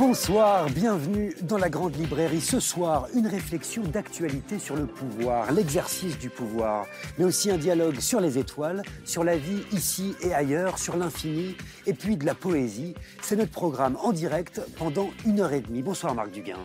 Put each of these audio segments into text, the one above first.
Bonsoir, bienvenue dans la Grande Librairie. Ce soir, une réflexion d'actualité sur le pouvoir, l'exercice du pouvoir, mais aussi un dialogue sur les étoiles, sur la vie ici et ailleurs, sur l'infini, et puis de la poésie. C'est notre programme en direct pendant une heure et demie. Bonsoir Marc Duguin.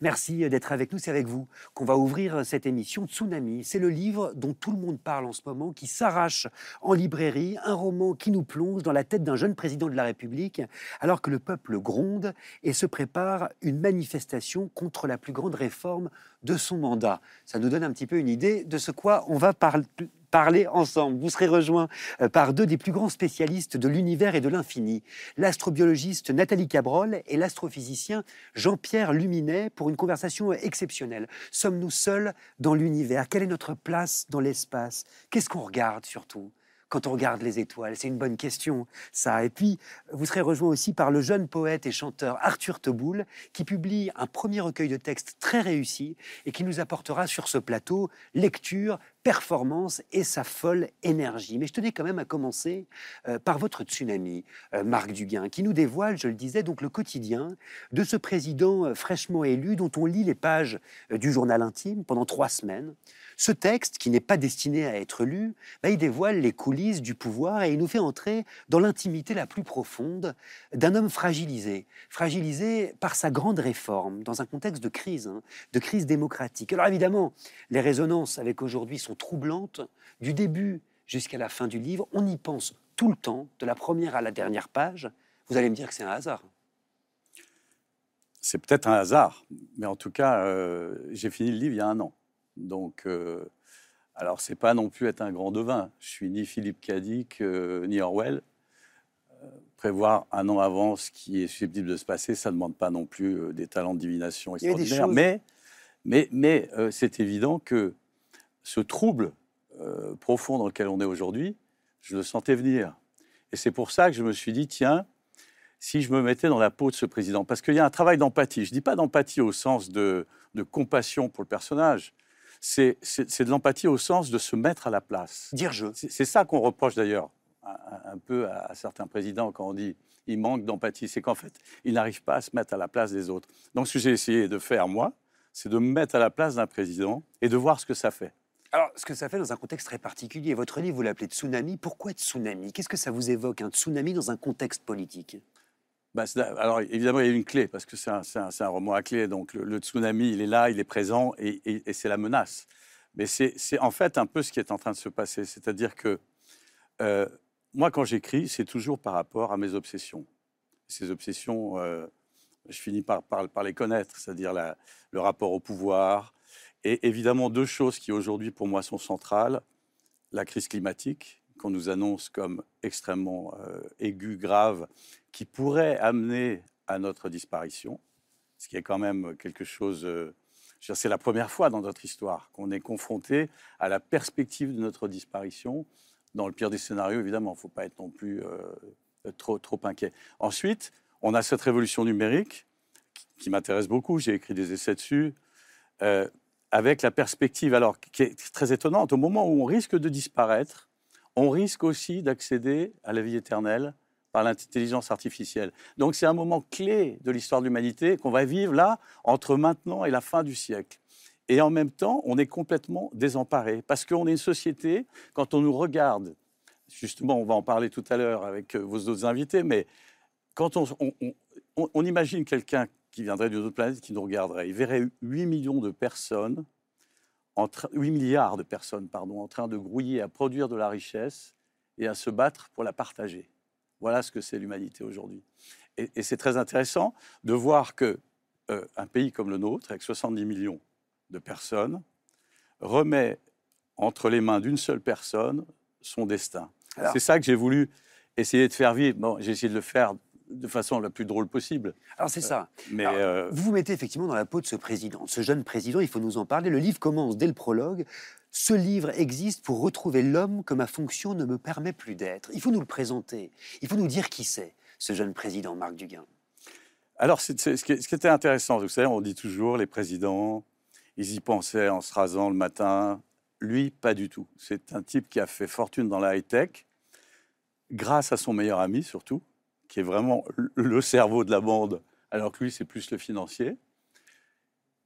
Merci d'être avec nous. C'est avec vous qu'on va ouvrir cette émission Tsunami. C'est le livre dont tout le monde parle en ce moment, qui s'arrache en librairie, un roman qui nous plonge dans la tête d'un jeune président de la République, alors que le peuple gronde et se prépare une manifestation contre la plus grande réforme de son mandat. Ça nous donne un petit peu une idée de ce quoi on va parler parler ensemble. Vous serez rejoint euh, par deux des plus grands spécialistes de l'univers et de l'infini, l'astrobiologiste Nathalie Cabrol et l'astrophysicien Jean-Pierre Luminet pour une conversation exceptionnelle. Sommes-nous seuls dans l'univers? Quelle est notre place dans l'espace? Qu'est-ce qu'on regarde surtout? Quand on regarde les étoiles C'est une bonne question, ça. Et puis, vous serez rejoint aussi par le jeune poète et chanteur Arthur Teboul, qui publie un premier recueil de textes très réussi et qui nous apportera sur ce plateau lecture, performance et sa folle énergie. Mais je tenais quand même à commencer euh, par votre tsunami, euh, Marc Duguin, qui nous dévoile, je le disais, donc le quotidien de ce président euh, fraîchement élu dont on lit les pages du journal intime pendant trois semaines. Ce texte, qui n'est pas destiné à être lu, bah, il dévoile les coulisses du pouvoir et il nous fait entrer dans l'intimité la plus profonde d'un homme fragilisé, fragilisé par sa grande réforme, dans un contexte de crise, hein, de crise démocratique. Alors évidemment, les résonances avec aujourd'hui sont troublantes, du début jusqu'à la fin du livre, on y pense tout le temps, de la première à la dernière page. Vous allez me dire que c'est un hasard. C'est peut-être un hasard, mais en tout cas, euh, j'ai fini le livre il y a un an. Donc, euh, alors, c'est pas non plus être un grand devin. Je suis ni Philippe Cadic, euh, ni Orwell. Euh, prévoir un an avant ce qui est susceptible de se passer, ça ne demande pas non plus des talents de divination extraordinaires. Mais, mais, mais c'est évident que ce trouble profond dans lequel on est aujourd'hui, je le sentais venir. Et c'est pour ça que je me suis dit, tiens, si je me mettais dans la peau de ce président, parce qu'il y a un travail d'empathie. Je ne dis pas d'empathie au sens de, de, compassion pour le personnage, c'est de l'empathie au sens de se mettre à la place. Dire je. C'est ça qu'on reproche d'ailleurs un, peu à, certains présidents quand on dit il manque d'empathie, c'est qu'en fait, ils n'arrivent pas à se mettre à la place des autres. Donc ce que j'ai essayé de faire, moi, c'est de me mettre à la place d'un président et de voir ce que ça fait. Alors, ce que ça fait dans un contexte très particulier, votre livre, vous l'appelez tsunami. Pourquoi tsunami? Qu'est-ce que ça vous évoque, un tsunami dans un contexte politique? Bah, alors évidemment, il y a une clé, parce que c'est un, roman à clé. Donc le, tsunami, il est là, il est présent, et, c'est la menace. Mais c'est en fait un peu ce qui est en train de se passer. C'est-à-dire que euh, moi, quand j'écris, c'est toujours par rapport à mes obsessions. Ces obsessions, euh, je finis par, les connaître, c'est-à-dire le rapport au pouvoir, et évidemment deux choses qui aujourd'hui pour moi sont centrales. La crise climatique, qu'on nous annonce comme extrêmement euh, aiguë, grave, qui pourrait amener à notre disparition, ce qui est quand même quelque chose... Euh, c'est la première fois dans notre histoire qu'on est confronté à la perspective de notre disparition. Dans le pire des scénarios, évidemment, il ne faut pas être non plus euh, trop, inquiet. Ensuite, on a cette révolution numérique qui, m'intéresse beaucoup. J'ai écrit des essais dessus. Euh, avec la perspective, alors, qui est très étonnante, au moment où on risque de disparaître, on risque aussi d'accéder à la vie éternelle par l'intelligence artificielle. Donc c'est un moment clé de l'histoire de l'humanité qu'on va vivre là, entre maintenant et la fin du siècle. Et en même temps, on est complètement désemparé, parce qu'on est une société, quand on nous regarde, justement, on va en parler tout à l'heure avec euh, vos autres invités, mais quand on, imagine quelqu'un qui viendrait d'une autre planète, qui nous regarderait, il verrait 8 millions de personnes, en 8 milliards de personnes, pardon, en train de grouiller à produire de la richesse et à se battre pour la partager. Voilà ce que c'est l'humanité aujourd'hui. Et, c'est très intéressant de voir que euh, un pays comme le nôtre, avec 70 millions de personnes, remet entre les mains d'une seule personne son destin. C'est ça que j'ai voulu essayer de faire vivre. Bon, j'ai essayé de le faire de façon la plus drôle possible. Alors c'est ça. Euh, mais euh, vous vous mettez effectivement dans la peau de ce président, ce jeune président. Il faut nous en parler. Le livre commence dès le prologue ce livre existe pour retrouver l'homme que ma fonction ne me permet plus d'être. Il faut nous le présenter. Il faut nous dire qui c'est, ce jeune président Marc Duguin. Alors, ce, qui, était intéressant, vous savez, on dit toujours, les présidents, ils y pensaient en se rasant le matin. Lui, pas du tout. C'est un type qui a fait fortune dans la high-tech, grâce à son meilleur ami surtout, qui est vraiment le cerveau de la bande, alors que lui, c'est plus le financier.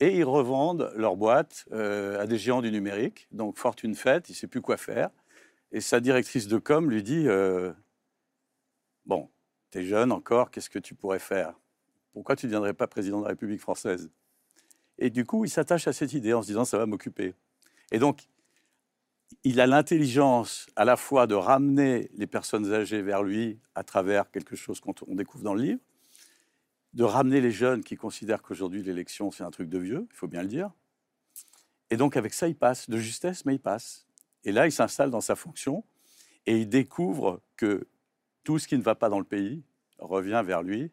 Et ils revendent leur boîte euh, à des géants du numérique. Donc, fortune faite, il ne sait plus quoi faire. Et sa directrice de com lui dit euh, Bon, tu es jeune encore, qu'est-ce que tu pourrais faire? Pourquoi tu ne deviendrais pas président de la République française? Et du coup, il s'attache à cette idée en se disant Ça va m'occuper. Et donc, il a l'intelligence à la fois de ramener les personnes âgées vers lui à travers quelque chose qu'on découvre dans le livre, de ramener les jeunes qui considèrent qu'aujourd'hui l'élection c'est un truc de vieux, il faut bien le dire. Et donc avec ça, il passe de justesse, mais il passe. Et là, il s'installe dans sa fonction et il découvre que tout ce qui ne va pas dans le pays revient vers lui.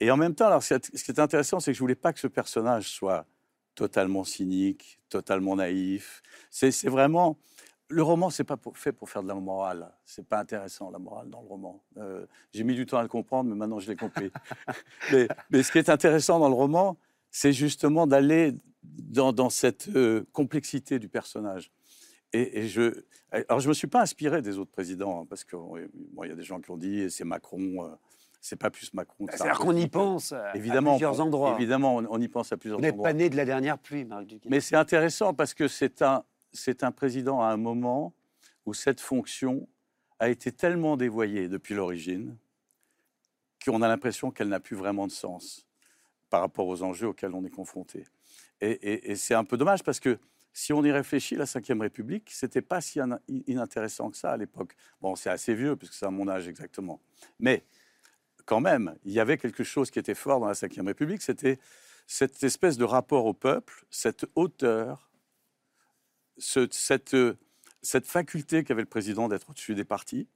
Et en même temps, alors, ce qui est intéressant, c'est que je voulais pas que ce personnage soit totalement cynique, totalement naïf. C'est vraiment le roman, c'est pas fait pour faire de la morale. C'est pas intéressant la morale dans le roman. Euh, j'ai mis du temps à le comprendre, mais maintenant je l'ai compris. mais, ce qui est intéressant dans le roman, c'est justement d'aller dans, cette euh, complexité du personnage. Et, je, alors je me suis pas inspiré des autres présidents, hein, parce qu'il y a des gens qui ont dit c'est Macron. Euh, c'est pas plus Macron. C'est-à-dire qu'on y pense évidemment, à plusieurs endroits. Évidemment, on, y pense à plusieurs endroits. Vous n'êtes pas né de la dernière pluie, Marc Duquet. Mais c'est intéressant parce que c'est un, c'est un président à un moment où cette fonction a été tellement dévoyée depuis l'origine qu'on a l'impression qu'elle n'a plus vraiment de sens par rapport aux enjeux auxquels on est confronté. Et, c'est un peu dommage parce que si on y réfléchit, la Ve République, c'était pas si inintéressant que ça à l'époque. Bon, c'est assez vieux puisque c'est à mon âge exactement. Mais quand même, il y avait quelque chose qui était fort dans la Ve République, c'était cette espèce de rapport au peuple, cette hauteur cette, euh, cette faculté qu'avait le président d'être au-dessus des partis,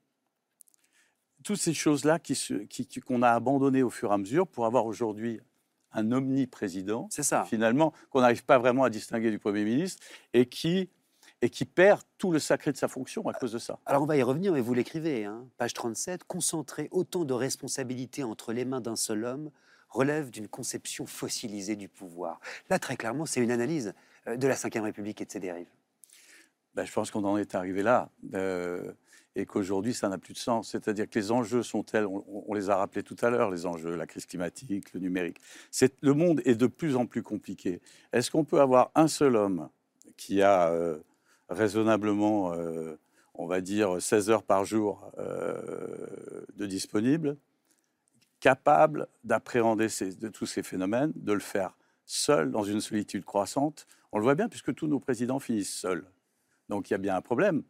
toutes ces choses-là qu'on qui, qui, a abandonnées au fur et à mesure pour avoir aujourd'hui un omniprésident, ça. finalement, qu'on n'arrive pas vraiment à distinguer du Premier ministre, et qui, et qui perd tout le sacré de sa fonction à cause de ça. Alors on va y revenir, mais vous l'écrivez, hein, page 37, concentrer autant de responsabilités entre les mains d'un seul homme relève d'une conception fossilisée du pouvoir. Là, très clairement, c'est une analyse euh, de la Ve République et de ses dérives. Ben, je pense qu'on en est arrivé là. Euh, et qu'aujourd'hui, ça n'a plus de sens. C'est-à-dire que les enjeux sont tels, on, les a rappelés tout à l'heure, les enjeux, la crise climatique, le numérique. Le monde est de plus en plus compliqué. Est-ce qu'on peut avoir un seul homme qui a euh, raisonnablement, euh, on va dire, 16 heures par jour de disponible, capable d'appréhender de tous ces phénomènes, de le faire seul, dans une solitude croissante? On le voit bien, puisque tous nos présidents finissent seuls. Donc il y a bien un problème.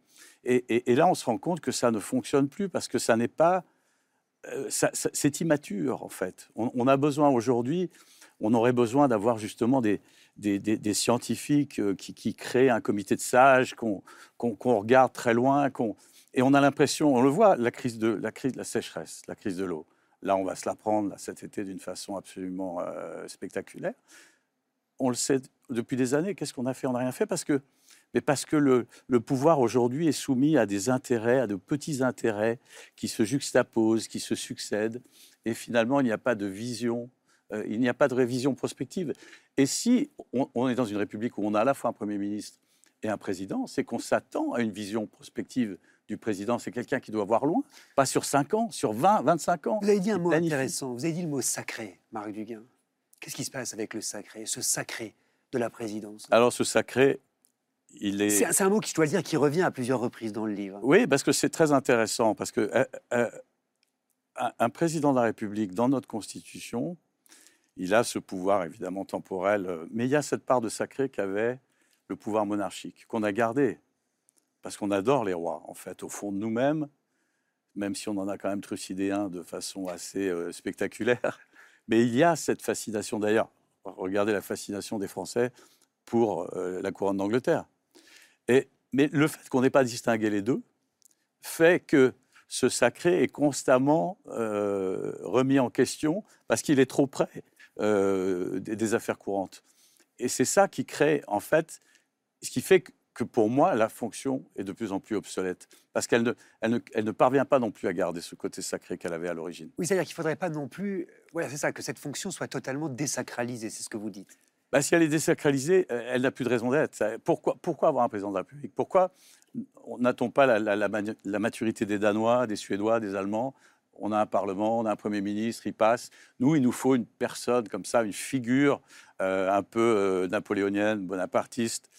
Et, là, on se rend compte que ça ne fonctionne plus parce que ça n'est pas. Euh, c'est immature, en fait. On, a besoin aujourd'hui, on aurait besoin d'avoir justement des, scientifiques euh, qui, créent un comité de sages, qu'on regarde très loin. et on a l'impression, on le voit, la crise, de, la crise la sécheresse, la crise de l'eau. Là, on va se la prendre cet été d'une façon absolument euh, spectaculaire. On le sait depuis des années. Qu'est-ce qu'on a fait? On n'a rien fait parce que mais parce que le, pouvoir aujourd'hui est soumis à des intérêts, à de petits intérêts qui se juxtaposent, qui se succèdent, et finalement il n'y a pas de vision, euh, il n'y a pas de révision prospective. Et si on, est dans une république où on a à la fois un Premier ministre et un président, c'est qu'on s'attend à une vision prospective du président. C'est quelqu'un qui doit voir loin, pas sur 5 ans, sur 20, 25 ans. Vous avez dit un mot intéressant, vous avez dit le mot sacré, Marc Duguin. Qu'est-ce qui se passe avec le sacré, ce sacré de la présidence? Alors ce sacré, c'est un mot qui, je dois le dire, qui revient à plusieurs reprises dans le livre. Oui, parce que c'est très intéressant, parce que euh, euh, un président de la République, dans notre Constitution, il a ce pouvoir évidemment temporel, euh, mais il y a cette part de sacré qu'avait le pouvoir monarchique, qu'on a gardé, parce qu'on adore les rois, en fait, au fond de nous-mêmes, même si on en a quand même trucidé un de façon assez spectaculaire. Mais il y a cette fascination, d'ailleurs, regardez la fascination des Français pour la couronne d'Angleterre mais le fait qu'on n'ait pas distingué les deux fait que ce sacré est constamment euh, remis en question parce qu'il est trop près euh, des, affaires courantes. Et c'est ça qui crée, en fait, ce qui fait que pour moi, la fonction est de plus en plus obsolète. Parce qu'elle ne, ne parvient pas non plus à garder ce côté sacré qu'elle avait à l'origine. Oui, c'est-à-dire qu'il ne faudrait pas non plus, voilà, c'est ça, que cette fonction soit totalement désacralisée, c'est ce que vous dites. Bah, si elle est désacralisée, euh, elle n'a plus de raison d'être. Pourquoi, avoir un président de la République? Pourquoi n'a-t-on pas la, maturité des Danois, des Suédois, des Allemands? On a un Parlement, on a un Premier ministre, il passe. Nous, il nous faut une personne comme ça, une figure euh, un peu euh, napoléonienne, bonapartiste.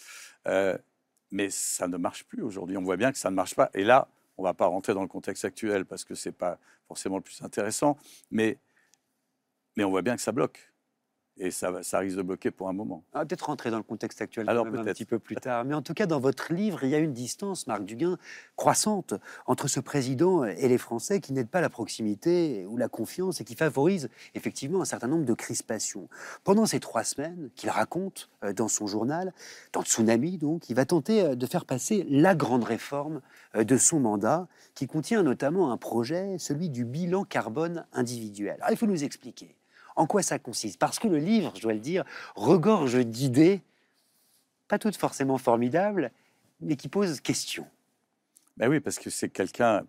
Mais ça ne marche plus aujourd'hui. On voit bien que ça ne marche pas. Et là, on ne va pas rentrer dans le contexte actuel parce que ce n'est pas forcément le plus intéressant. Mais on voit bien que ça bloque et ça, ça, risque de bloquer pour un moment. Va peut-être rentrer dans le contexte actuel Alors, un petit peu plus tard. Mais en tout cas, dans votre livre, il y a une distance, Marc Duguin, croissante entre ce président et les Français qui n'aident pas la proximité ou la confiance et qui favorisent effectivement un certain nombre de crispations. Pendant ces trois semaines qu'il raconte euh, dans son journal, dans Tsunami donc, il va tenter euh, de faire passer la grande réforme euh, de son mandat qui contient notamment un projet, celui du bilan carbone individuel. Alors, il faut nous expliquer. En quoi ça consiste? Parce que le livre, je dois le dire, regorge d'idées, pas toutes forcément formidables, mais qui posent question. Ben oui, parce que c'est quelqu'un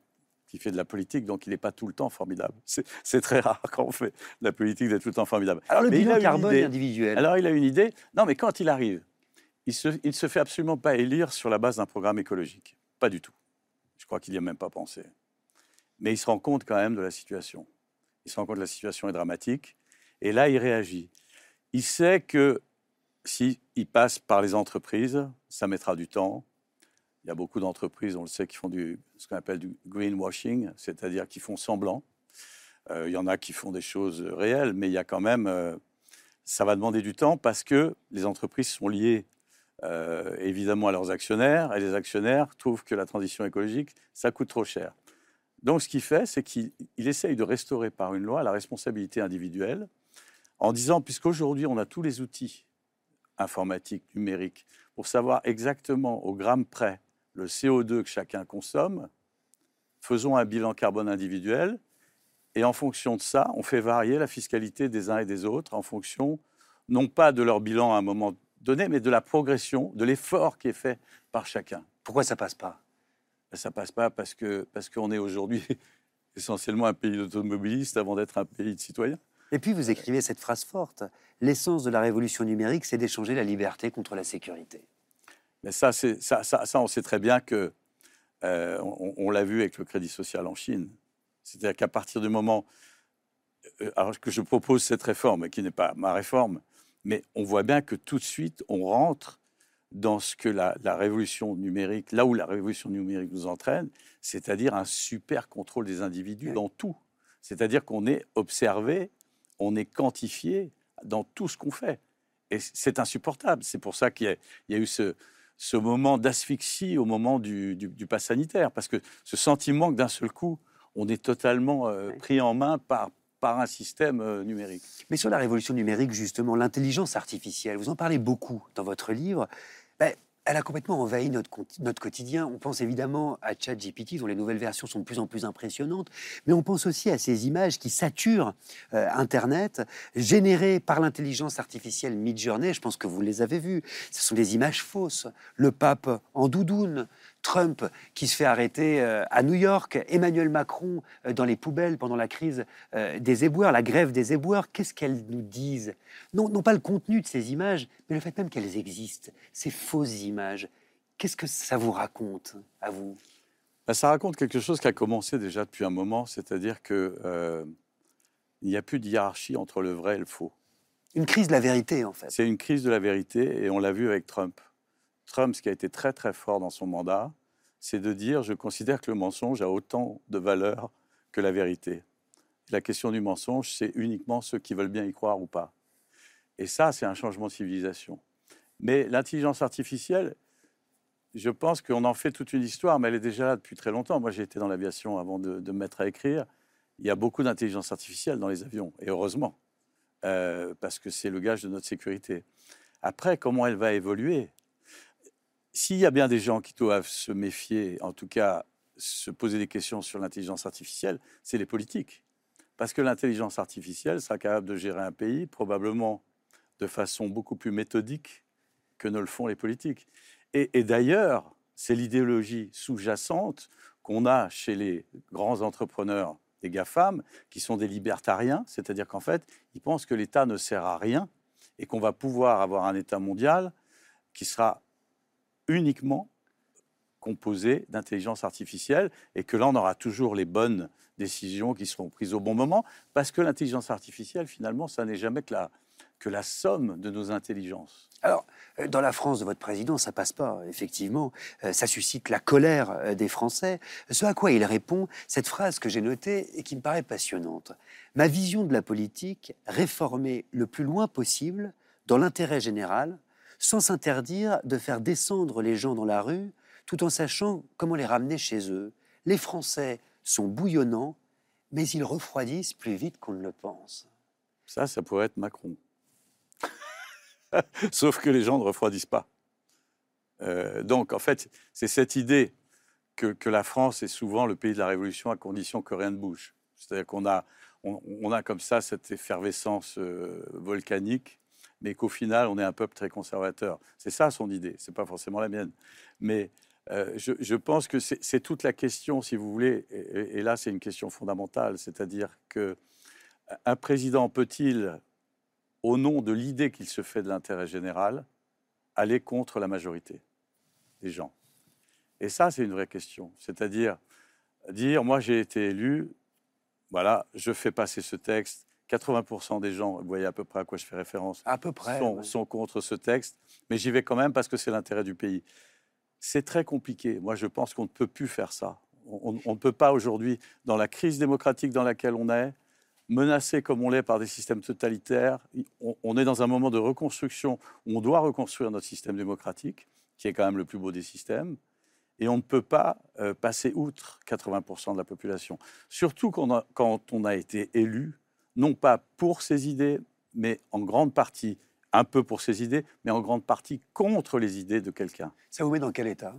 qui fait de la politique, donc il n'est pas tout le temps formidable. C'est très rare quand on fait de la politique d'être tout le temps formidable. Alors le bilan carbone individuel. Alors il a une idée. Non, mais quand il arrive, il se, il se fait absolument pas élire sur la base d'un programme écologique. Pas du tout. Je crois qu'il n'y a même pas pensé. Mais il se rend compte quand même de la situation. Il se rend compte que la situation est dramatique. Et là, il réagit. Il sait que s'il passe par les entreprises, ça mettra du temps. Il y a beaucoup d'entreprises, on le sait, qui font du, ce qu'on appelle du greenwashing, c'est-à-dire qui font semblant. Euh, il y en a qui font des choses réelles, mais il y a quand même, euh, ça va demander du temps parce que les entreprises sont liées euh, évidemment à leurs actionnaires et les actionnaires trouvent que la transition écologique, ça coûte trop cher. Donc ce qu'il fait, c'est qu'il essaye de restaurer par une loi la responsabilité individuelle en disant, puisqu'aujourd'hui on a tous les outils informatiques, numériques, pour savoir exactement au gramme près le CO2 que chacun consomme, faisons un bilan carbone individuel, et en fonction de ça, on fait varier la fiscalité des uns et des autres en fonction, non pas de leur bilan à un moment donné, mais de la progression, de l'effort qui est fait par chacun. Pourquoi ça passe pas? Ben, Ça passe pas parce que parce qu'on est aujourd'hui essentiellement un pays d'automobilistes avant d'être un pays de citoyens. Et puis vous écrivez cette phrase forte l'essence de la révolution numérique, c'est d'échanger la liberté contre la sécurité. Mais ça, ça, ça, ça, on sait très bien que euh, on, on l'a vu avec le crédit social en Chine. C'est-à-dire qu'à partir du moment euh, alors que je propose cette réforme, qui n'est pas ma réforme, mais on voit bien que tout de suite, on rentre dans ce que la, la, révolution numérique, là où la révolution numérique nous entraîne, c'est-à-dire un super contrôle des individus dans tout. C'est-à-dire qu'on est observé on est quantifié dans tout ce qu'on fait. Et c'est insupportable. C'est pour ça qu'il y, a eu ce, moment d'asphyxie au moment du, du, pass sanitaire, parce que ce sentiment que d'un seul coup, on est totalement euh, pris en main par, par un système euh, numérique. Mais sur la révolution numérique, justement, l'intelligence artificielle, vous en parlez beaucoup dans votre livre. Elle a complètement envahi notre, notre quotidien. On pense évidemment à ChatGPT, dont les nouvelles versions sont de plus en plus impressionnantes, mais on pense aussi à ces images qui saturent euh, Internet, générées par l'intelligence artificielle Midjourney. Je pense que vous les avez vues. Ce sont des images fausses. Le pape en doudoune, Trump qui se fait arrêter euh, à New York, Emmanuel Macron euh, dans les poubelles pendant la crise euh, des éboueurs, la grève des éboueurs, qu'est-ce qu'elles nous disent? Non, non pas le contenu de ces images, mais le fait même qu'elles existent, ces fausses images. Qu'est-ce que ça vous raconte à vous? Ben, Ça raconte quelque chose qui a commencé déjà depuis un moment, c'est-à-dire que il n'y a plus de hiérarchie entre le vrai et le faux. Une crise de la vérité, en fait. C'est une crise de la vérité, et on l'a vu avec Trump. Trump, ce qui a été très très fort dans son mandat, c'est de dire je considère que le mensonge a autant de valeur que la vérité. La question du mensonge, c'est uniquement ceux qui veulent bien y croire ou pas. Et ça, c'est un changement de civilisation. Mais l'intelligence artificielle, je pense qu'on en fait toute une histoire, mais elle est déjà là depuis très longtemps. Moi, j'ai été dans l'aviation avant de, me mettre à écrire. Il y a beaucoup d'intelligence artificielle dans les avions, et heureusement, euh, parce que c'est le gage de notre sécurité. Après, comment elle va évoluer? S'il y a bien des gens qui doivent se méfier, en tout cas se poser des questions sur l'intelligence artificielle, c'est les politiques. Parce que l'intelligence artificielle sera capable de gérer un pays probablement de façon beaucoup plus méthodique que ne le font les politiques. et d'ailleurs, c'est l'idéologie sous-jacente qu'on a chez les grands entrepreneurs des GAFAM, qui sont des libertariens, c'est-à-dire qu'en fait, ils pensent que l'État ne sert à rien et qu'on va pouvoir avoir un État mondial qui sera uniquement composé d'intelligence artificielle et que là, on aura toujours les bonnes décisions qui seront prises au bon moment, parce que l'intelligence artificielle, finalement, ça n'est jamais que la, que la somme de nos intelligences. Alors, euh, dans la France de votre président, ça passe pas, effectivement. Euh, ça suscite la colère euh, des Français. Ce à quoi il répond, cette phrase que j'ai notée et qui me paraît passionnante. Ma vision de la politique, réformer le plus loin possible, dans l'intérêt général, sans s'interdire de faire descendre les gens dans la rue, tout en sachant comment les ramener chez eux. Les Français sont bouillonnants, mais ils refroidissent plus vite qu'on ne le pense. Ça, ça pourrait être Macron. Sauf que les gens ne refroidissent pas. Euh, donc, en fait, c'est cette idée que, la France est souvent le pays de la Révolution à condition que rien ne bouge. C'est-à-dire qu'on a, on, a comme ça cette effervescence euh, volcanique, mais qu'au final, on est un peuple très conservateur. C'est ça son idée, c'est pas forcément la mienne. Mais euh, je, pense que c'est toute la question, si vous voulez, et, là, c'est une question fondamentale, c'est-à-dire que un président peut-il au nom de l'idée qu'il se fait de l'intérêt général, aller contre la majorité des gens? Et ça, c'est une vraie question. C'est-à-dire dire, moi j'ai été élu, voilà, je fais passer ce texte. 80% des gens, vous voyez à peu près à quoi je fais référence, à peu près, sont, contre ce texte, mais j'y vais quand même parce que c'est l'intérêt du pays. C'est très compliqué. Moi, je pense qu'on ne peut plus faire ça. on ne peut pas aujourd'hui, dans la crise démocratique dans laquelle on est, menacé comme on l'est par des systèmes totalitaires. On, est dans un moment de reconstruction où on doit reconstruire notre système démocratique, qui est quand même le plus beau des systèmes. Et on ne peut pas euh, passer outre 80% de la population. Surtout quand on, a, été élu, non pas pour ses idées, mais en grande partie, un peu pour ses idées, mais en grande partie contre les idées de quelqu'un. Ça vous met dans quel état?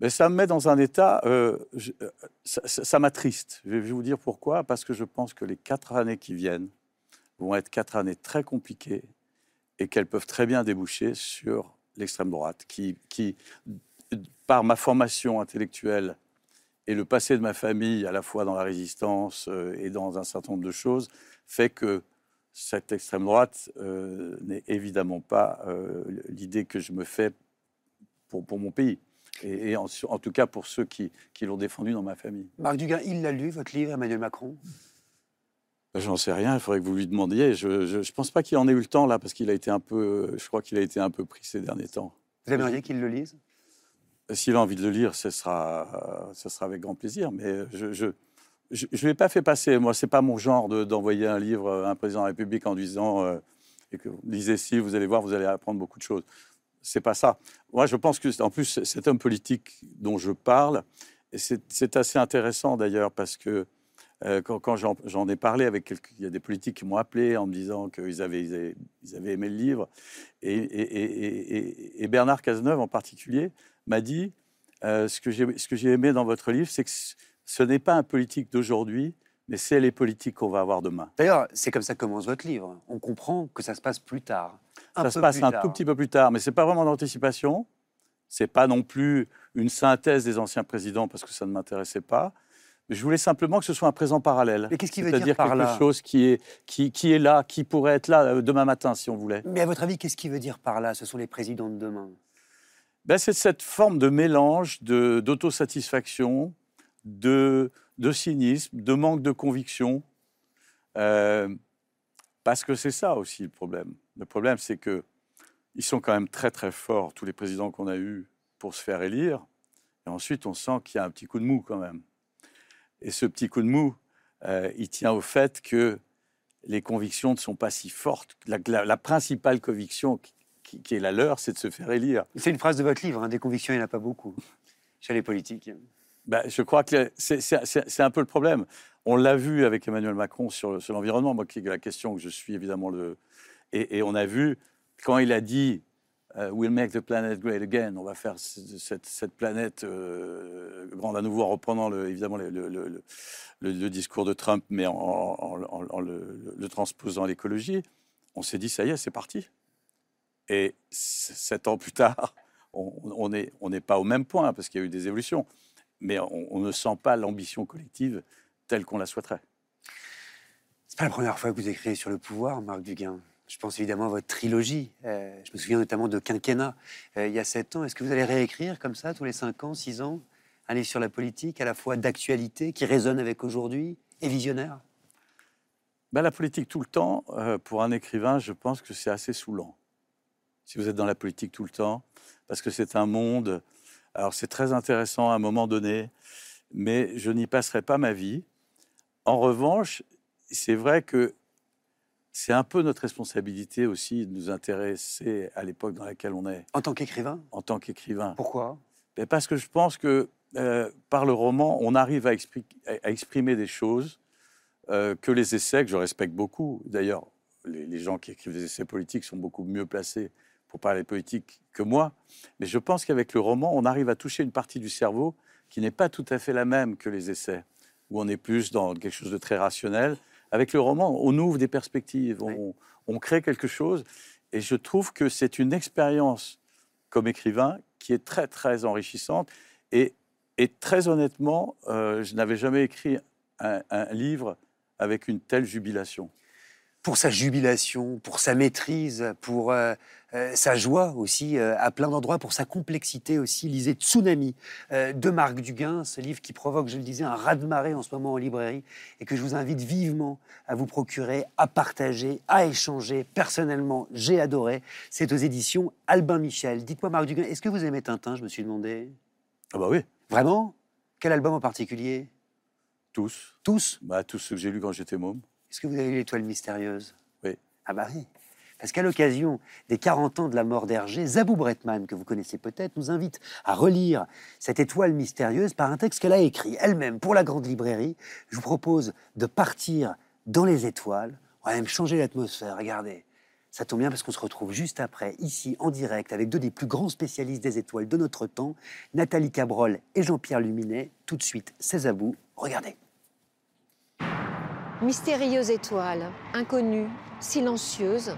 Mais ça me met dans un état, euh, euh, ça, m'attriste. Je vais vous dire pourquoi. Parce que je pense que les quatre années qui viennent vont être quatre années très compliquées et qu'elles peuvent très bien déboucher sur l'extrême droite, qui, qui, par ma formation intellectuelle et le passé de ma famille, à la fois dans la résistance euh, et dans un certain nombre de choses, fait que cette extrême droite n'est évidemment pas l'idée que je me fais pour, pour mon pays et, en, tout cas pour ceux qui, qui l'ont défendu dans ma famille. Marc Duguin, il l'a lu, votre livre, Emmanuel Macron? Ben, J'en sais rien, il faudrait que vous lui demandiez. Je ne pense pas qu'il en ait eu le temps là, parce qu'il a été un peu, je crois qu'il a été un peu pris ces derniers temps. Vous aimeriez qu'il le lise? S'il a envie de le lire, ce sera, ce sera avec grand plaisir. Mais je, je je ne l'ai pas fait passer. Moi, c'est pas mon genre d'envoyer un livre à un président de la République en disant euh, et que lisez ci, vous allez voir, vous allez apprendre beaucoup de choses c'est pas ça. Moi, je pense que, en plus, cet homme politique dont je parle, c'est assez intéressant d'ailleurs parce que euh, quand, j'en ai parlé avec quelques, il y a des politiques qui m'ont appelé en me disant qu'ils avaient, ils avaient, aimé le livre, et, Bernard Cazeneuve en particulier m'a dit euh, ce que j'ai aimé dans votre livre, c'est que ce n'est pas un politique d'aujourd'hui, mais c'est les politiques qu'on va avoir demain. D'ailleurs, c'est comme ça que commence votre livre. On comprend que ça se passe plus tard. ça se passe un tout petit peu plus tard, mais c'est pas vraiment d'anticipation. C'est pas non plus une synthèse des anciens présidents parce que ça ne m'intéressait pas. Je voulais simplement que ce soit un présent parallèle. Mais qu'est-ce qui veut dire par quelque chose qui est, qui, qui, est là, qui pourrait être là euh, demain matin, si on voulait. Mais à votre avis, qu'est-ce qui veut dire par là? Ce sont les présidents de demain. Ben, c'est cette forme de mélange d'autosatisfaction, de, de cynisme, de manque de conviction. Euh, parce que c'est ça aussi le problème. Le problème, c'est que ils sont quand même très très forts, tous les présidents qu'on a eus, pour se faire élire. Et ensuite, on sent qu'il y a un petit coup de mou quand même. Et ce petit coup de mou, euh, il tient au fait que les convictions ne sont pas si fortes. La, principale conviction qui, est la leur, c'est de se faire élire. C'est une phrase de votre livre, hein, des convictions, il n'y en a pas beaucoup chez les politiques. Ben, je crois que c'est un peu le problème. On l'a vu avec Emmanuel Macron sur, l'environnement, moi qui est la question que je suis évidemment le. Et, on a vu quand il a dit We'll make the planet great again, on va faire cette, planète euh, grande à nouveau en reprenant évidemment le, discours de Trump, mais en, le, transposant à l'écologie. On s'est dit Ça y est, c'est parti. Et sept ans plus tard, on n'est pas au même point parce qu'il y a eu des évolutions, mais on, ne sent pas l'ambition collective telle qu'on la souhaiterait. C'est pas la première fois que vous écrivez sur le pouvoir, Marc Duguin? Je pense évidemment à votre trilogie. Euh, je me souviens notamment de Quinquennat euh, il y a sept ans. Est-ce que vous allez réécrire comme ça tous les cinq ans, six ans un livre sur la politique à la fois d'actualité qui résonne avec aujourd'hui et visionnaire? Ben, La politique tout le temps, euh, pour un écrivain, je pense que c'est assez saoulant. Si vous êtes dans la politique tout le temps, parce que c'est un monde. Alors c'est très intéressant à un moment donné, mais je n'y passerai pas ma vie. En revanche, c'est vrai que c'est un peu notre responsabilité aussi de nous intéresser à l'époque dans laquelle on est. En tant qu'écrivain? En tant qu'écrivain. Pourquoi? Ben, Parce que je pense que euh, par le roman, on arrive à, exprimer des choses euh, que les essais, que je respecte beaucoup. D'ailleurs, les, gens qui écrivent des essais politiques sont beaucoup mieux placés pour parler politique que moi. Mais je pense qu'avec le roman, on arrive à toucher une partie du cerveau qui n'est pas tout à fait la même que les essais, où on est plus dans quelque chose de très rationnel. Avec le roman, on ouvre des perspectives, on, crée quelque chose. Et je trouve que c'est une expérience comme écrivain qui est très, très enrichissante. Et, très honnêtement, euh, je n'avais jamais écrit un, livre avec une telle jubilation pour sa jubilation, pour sa maîtrise, pour euh, euh, sa joie aussi, euh, à plein d'endroits, pour sa complexité aussi. Lisez Tsunami de Marc Duguin, ce livre qui provoque, je le disais, un raz-de-marée en ce moment en librairie et que je vous invite vivement à vous procurer, à partager, à échanger. Personnellement, j'ai adoré. C'est aux éditions Albin Michel. Dites-moi, Marc Duguin, est-ce que vous aimez Tintin Je me suis demandé? Ah bah oui. Vraiment? Quel album en particulier? Tous. Tous? Bah tous ceux que j'ai lus quand j'étais môme. Est-ce que vous avez l'étoile mystérieuse? Oui. Ah bah oui. Parce qu'à l'occasion des 40 ans de la mort d'Hergé, Zabou Bretman, que vous connaissez peut-être, nous invite à relire cette étoile mystérieuse par un texte qu'elle a écrit elle-même pour la grande librairie. Je vous propose de partir dans les étoiles. On va même changer l'atmosphère. Regardez. Ça tombe bien parce qu'on se retrouve juste après, ici, en direct, avec deux des plus grands spécialistes des étoiles de notre temps, Nathalie Cabrol et Jean-Pierre Luminet. Tout de suite, c'est Zabou. Regardez. Mystérieuse étoile, inconnue, silencieuse,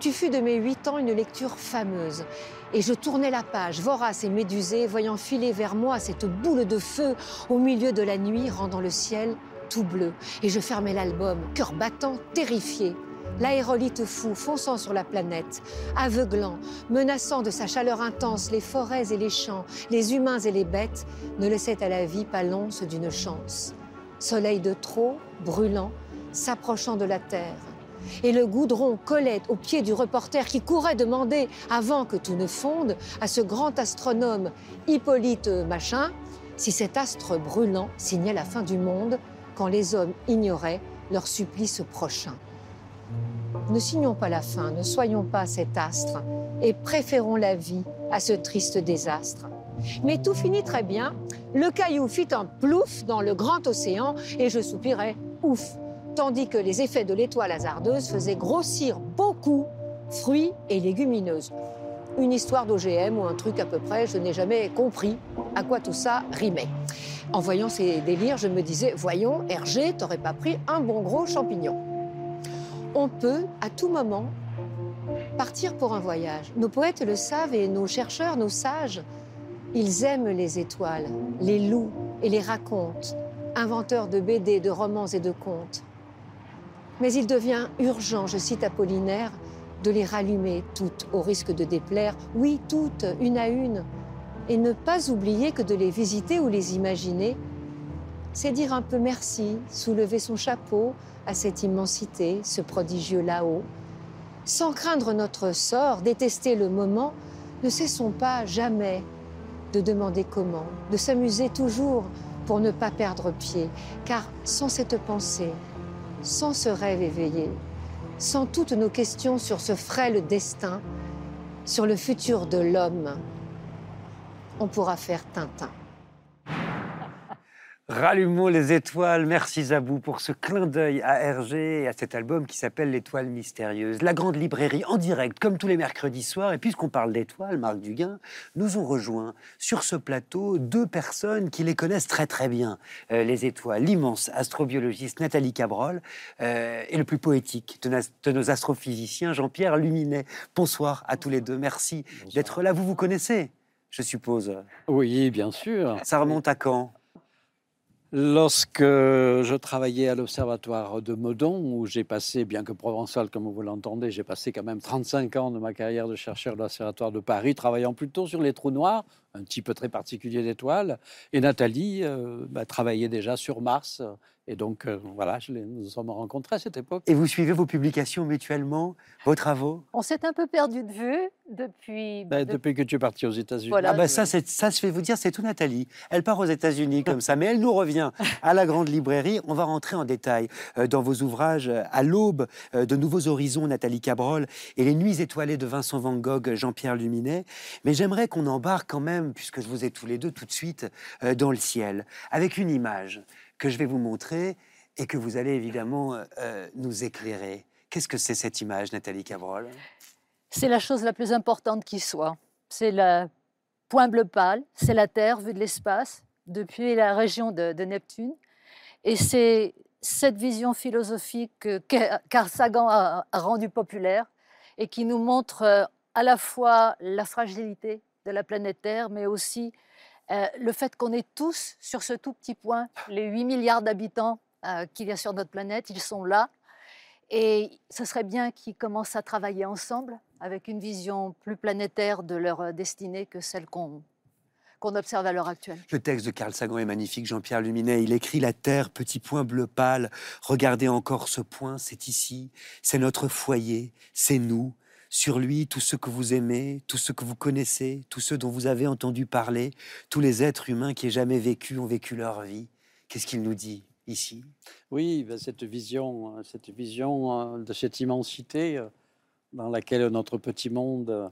tu fus de mes huit ans une lecture fameuse. Et je tournais la page, vorace et médusée, voyant filer vers moi cette boule de feu au milieu de la nuit, rendant le ciel tout bleu. Et je fermais l'album, cœur battant, terrifié. L'aérolite fou fonçant sur la planète, aveuglant, menaçant de sa chaleur intense les forêts et les champs, les humains et les bêtes, ne laissait à la vie pas l'once d'une chance soleil de trop, brûlant, s'approchant de la terre. Et le goudron collait au pied du reporter qui courait demander, avant que tout ne fonde, à ce grand astronome Hippolyte Machin, si cet astre brûlant signait la fin du monde quand les hommes ignoraient leur supplice prochain. Ne signons pas la fin, ne soyons pas cet astre, et préférons la vie à ce triste désastre. Mais tout finit très bien. Le caillou fit un plouf dans le grand océan et je soupirais ouf, tandis que les effets de l'étoile hasardeuse faisaient grossir beaucoup fruits et légumineuses. Une histoire d'OGM ou un truc à peu près, je n'ai jamais compris à quoi tout ça rimait. En voyant ces délires, je me disais, voyons, Hergé, t'aurais pas pris un bon gros champignon. On peut, à tout moment, partir pour un voyage. Nos poètes le savent et nos chercheurs, nos sages, ils aiment les étoiles, les loups et les racontent, inventeurs de BD, de romans et de contes. Mais il devient urgent, je cite Apollinaire, de les rallumer toutes au risque de déplaire, oui, toutes, une à une, et ne pas oublier que de les visiter ou les imaginer, c'est dire un peu merci, soulever son chapeau à cette immensité, ce prodigieux là-haut. Sans craindre notre sort, détester le moment, ne cessons pas jamais de demander comment, de s'amuser toujours pour ne pas perdre pied, car sans cette pensée, sans ce rêve éveillé, sans toutes nos questions sur ce frêle destin, sur le futur de l'homme, on pourra faire Tintin. Rallumons les étoiles. Merci Zabou pour ce clin d'œil à Hergé et à cet album qui s'appelle L'étoile mystérieuse. La grande librairie en direct, comme tous les mercredis soirs. Et puisqu'on parle d'étoiles, Marc Duguin, nous ont rejoint sur ce plateau deux personnes qui les connaissent très très bien. Euh, les étoiles, l'immense astrobiologiste Nathalie Cabrol euh, et le plus poétique de, nos astrophysiciens, Jean-Pierre Luminet. Bonsoir à tous les deux. Merci d'être là. Vous vous connaissez je suppose? Oui, bien sûr. Ça remonte à quand? Lorsque je travaillais à l'Observatoire de Meudon, où j'ai passé, bien que provençal comme vous l'entendez, j'ai passé quand même 35 ans de ma carrière de chercheur de l'Observatoire de Paris, travaillant plutôt sur les trous noirs, un type très particulier d'étoiles. Et Nathalie euh, bah, travaillait déjà sur Mars. Et donc, euh, voilà, je nous nous sommes rencontrés à cette époque. Et vous suivez vos publications mutuellement, vos travaux? On s'est un peu perdu de vue depuis. Bah, de- Depuis que tu es parti aux États-Unis. Voilà. Ah bah je- ça, ça, je vais vous dire, c'est tout Nathalie. Elle part aux États-Unis comme ça, mais elle nous revient à la grande librairie. On va rentrer en détail euh, dans vos ouvrages euh, à l'aube de nouveaux horizons, Nathalie Cabrol, et les nuits étoilées de Vincent Van Gogh, Jean-Pierre Luminet. Mais j'aimerais qu'on embarque quand même, puisque je vous ai tous les deux tout de suite, dans le ciel, avec une image que je vais vous montrer et que vous allez évidemment euh, euh, nous éclairer. Qu'est-ce que c'est cette image, Nathalie Cabrol? C'est la chose la plus importante qui soit. C'est le point bleu pâle, c'est la Terre vue de l'espace depuis la région de, Neptune. Et c'est cette vision philosophique que Carl Sagan a, a rendue populaire et qui nous montre euh, à la fois la fragilité de la planète Terre, mais aussi euh, le fait qu'on est tous sur ce tout petit point, les 8 milliards d'habitants qu'il y a sur notre planète, ils sont là. Et ce serait bien qu'ils commencent à travailler ensemble avec une vision plus planétaire de leur destinée que celle qu'on qu'on observe à l'heure actuelle. Le texte de Carl Sagan est magnifique, Jean-Pierre Luminet. Il écrit La Terre, petit point bleu pâle. Regardez encore ce point, c'est ici. C'est notre foyer, c'est nous. Sur lui, tous ceux que vous aimez, tous ceux que vous connaissez, tous ceux dont vous avez entendu parler, tous les êtres humains qui aient jamais vécu ont vécu leur vie. Qu'est-ce qu'il nous dit ici? Oui, ben, cette vision, euh, cette vision euh, de cette immensité euh, dans laquelle notre petit monde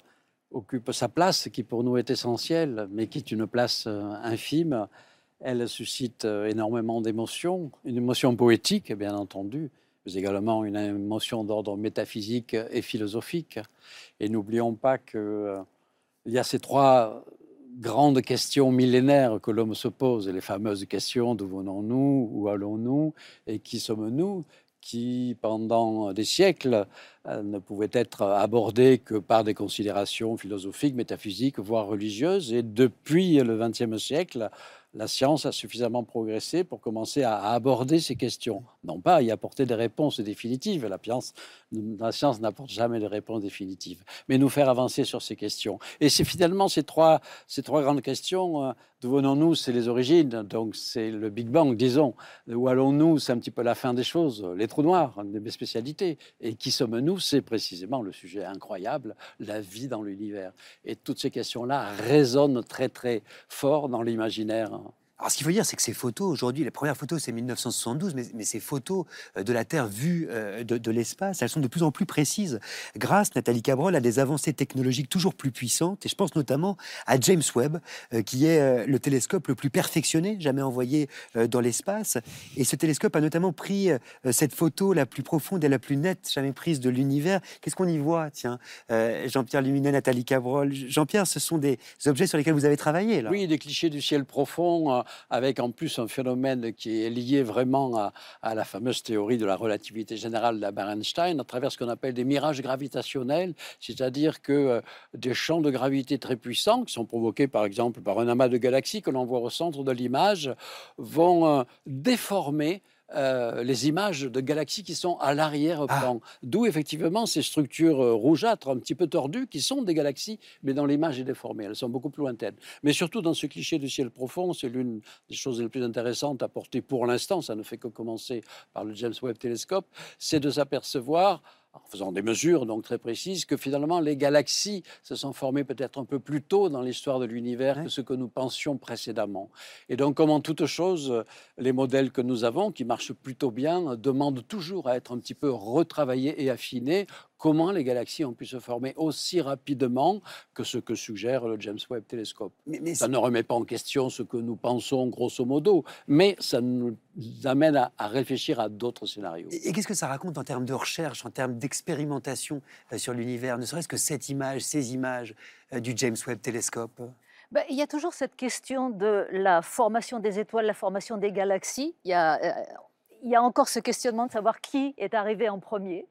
occupe sa place, qui pour nous est essentielle, mais qui est une place infime, elle suscite énormément d'émotions, une émotion poétique, bien entendu, mais également une émotion d'ordre métaphysique et philosophique. Et n'oublions pas que euh, y a ces trois grandes questions millénaires que l'homme se pose, les fameuses questions d'où venons-nous, où allons-nous et qui sommes-nous, qui pendant des siècles euh, ne pouvaient être abordées que par des considérations philosophiques, métaphysiques, voire religieuses. Et depuis le XXe siècle, la science a suffisamment progressé pour commencer à aborder ces questions. Non pas y apporter des réponses définitives, la science, la science n'apporte jamais de réponses définitives, mais nous faire avancer sur ces questions. Et c'est finalement ces trois, ces trois grandes questions. euh, D'où venons-nous C'est les origines, donc c'est le Big Bang, disons. Où allons-nous C'est un petit peu la fin des choses, les trous noirs, une de mes spécialités. Et qui sommes-nous C'est précisément le sujet incroyable, la vie dans l'univers. Et toutes ces questions-là résonnent très très fort dans l'imaginaire. Alors, ce qu'il faut dire, c'est que ces photos, aujourd'hui, les premières photos, c'est 1972, mais, ces photos euh, de la Terre vue euh, de, l'espace, elles sont de plus en plus précises, grâce, Nathalie Cabrol, à des avancées technologiques toujours plus puissantes. Et je pense notamment à James Webb, euh, qui est le télescope le plus perfectionné jamais envoyé dans l'espace. Et ce télescope a notamment pris cette photo la plus profonde et la plus nette jamais prise de l'univers. Qu'est-ce qu'on y voit, tiens Jean-Pierre Luminet, Nathalie Cabrol. Jean-Pierre, ce sont des objets sur lesquels vous avez travaillé, là. Oui, des clichés du ciel profond, avec en plus un phénomène qui est lié vraiment à, la fameuse théorie de la relativité générale d'Albert Einstein, à travers ce qu'on appelle des mirages gravitationnels, c'est-à-dire que euh, des champs de gravité très puissants, qui sont provoqués par exemple par un amas de galaxies que l'on voit au centre de l'image, vont euh, déformer euh, les images de galaxies qui sont à l'arrière-plan. D'où effectivement ces structures euh, rougeâtres, un petit peu tordues, qui sont des galaxies, mais dont l'image est déformée. Elles sont beaucoup plus lointaines. Mais surtout dans ce cliché du ciel profond, c'est l'une des choses les plus intéressantes à porter pour l'instant, ça ne fait que commencer par le James Webb Telescope, c'est de s'apercevoir en faisant des mesures donc très précises, que finalement les galaxies se sont formées peut-être un peu plus tôt dans l'histoire de l'univers que ce que nous pensions précédemment. Et donc, comme en toute chose, les modèles que nous avons, qui marchent plutôt bien, demandent toujours à être un petit peu retravaillés et affinés. Comment les galaxies ont pu se former aussi rapidement que ce que suggère le James Webb. Mais, mais Ça ne remet pas en question ce que nous pensons grosso modo, mais ça nous amène à, à réfléchir à d'autres scénarios. Et, et qu'est-ce que ça raconte en termes de recherche, en termes d'expérimentation euh, sur l'univers, ne serait-ce que cette image, ces images euh, du James Webb Télescope? Ben, il y a toujours cette question de la formation des étoiles, la formation des galaxies. Il y a, euh, il y a encore ce questionnement de savoir qui est arrivé en premier.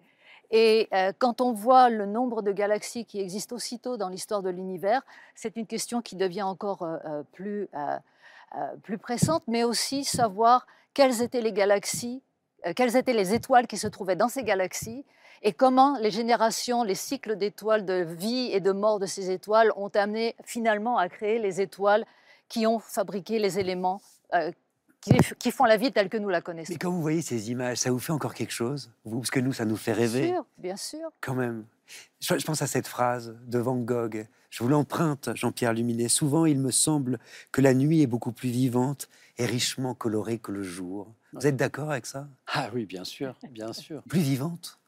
Et euh, quand on voit le nombre de galaxies qui existent aussitôt dans l'histoire de l'univers, c'est une question qui devient encore euh, euh, plus, plus pressante, mais aussi savoir quelles étaient les galaxies, quelles étaient les étoiles qui se trouvaient dans ces galaxies et comment les générations, les cycles d'étoiles, de vie et de mort de ces étoiles ont amené finalement à créer les étoiles qui ont fabriqué les éléments qui, font la vie telle que nous la connaissons. Mais quand vous voyez ces images, ça vous fait encore quelque chose, vous Parce que nous, ça nous fait rêver. Bien sûr, bien sûr. Quand même. Je, pense à cette phrase de Van Gogh. Je vous l'emprunte, Jean-Pierre Luminet. Souvent, il me semble que la nuit est beaucoup plus vivante et richement colorée que le jour. Vous êtes d'accord avec ça? Ah oui, bien sûr, bien sûr. Plus vivante?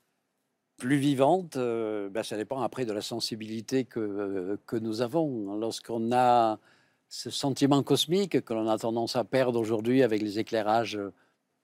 Plus vivante, euh, ben, ça dépend après de la sensibilité que, euh, que nous avons. Lorsqu'on a ce sentiment cosmique que l'on a tendance à perdre aujourd'hui avec les éclairages euh,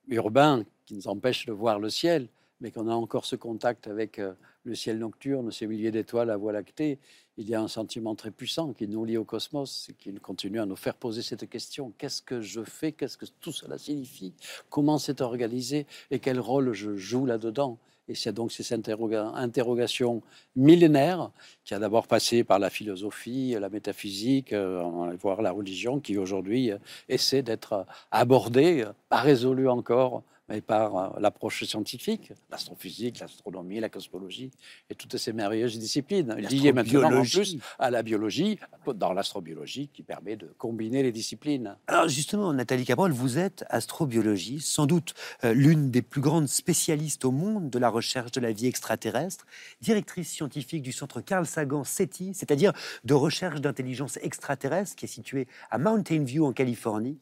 urbains qui nous empêchent de voir le ciel, mais qu'on a encore ce contact avec euh, le ciel nocturne, ces milliers d'étoiles à Voie lactée, il y a un sentiment très puissant qui nous lie au cosmos et qui continue à nous faire poser cette question. Qu'est-ce que je fais? Qu'est-ce que tout cela signifie? Comment c'est organisé? Et quel rôle je joue là-dedans? Et c'est donc cette interrogation millénaire qui a d'abord passé par la philosophie, la métaphysique, euh, voire la religion, qui aujourd'hui euh, essaie d'être abordée, pas résolue encore, mais par euh, l'approche scientifique, l'astrophysique, l'astronomie, la cosmologie et toutes ces merveilleuses disciplines. Liées maintenant en plus à la biologie, dans l'astrobiologie qui permet de combiner les disciplines. Alors justement, Nathalie Cabrol, vous êtes astrobiologie, sans doute euh, l'une des plus grandes spécialistes au monde de la recherche de la vie extraterrestre, directrice scientifique du centre Carl Sagan SETI, c'est-à-dire de recherche d'intelligence extraterrestre qui est situé à Mountain View en Californie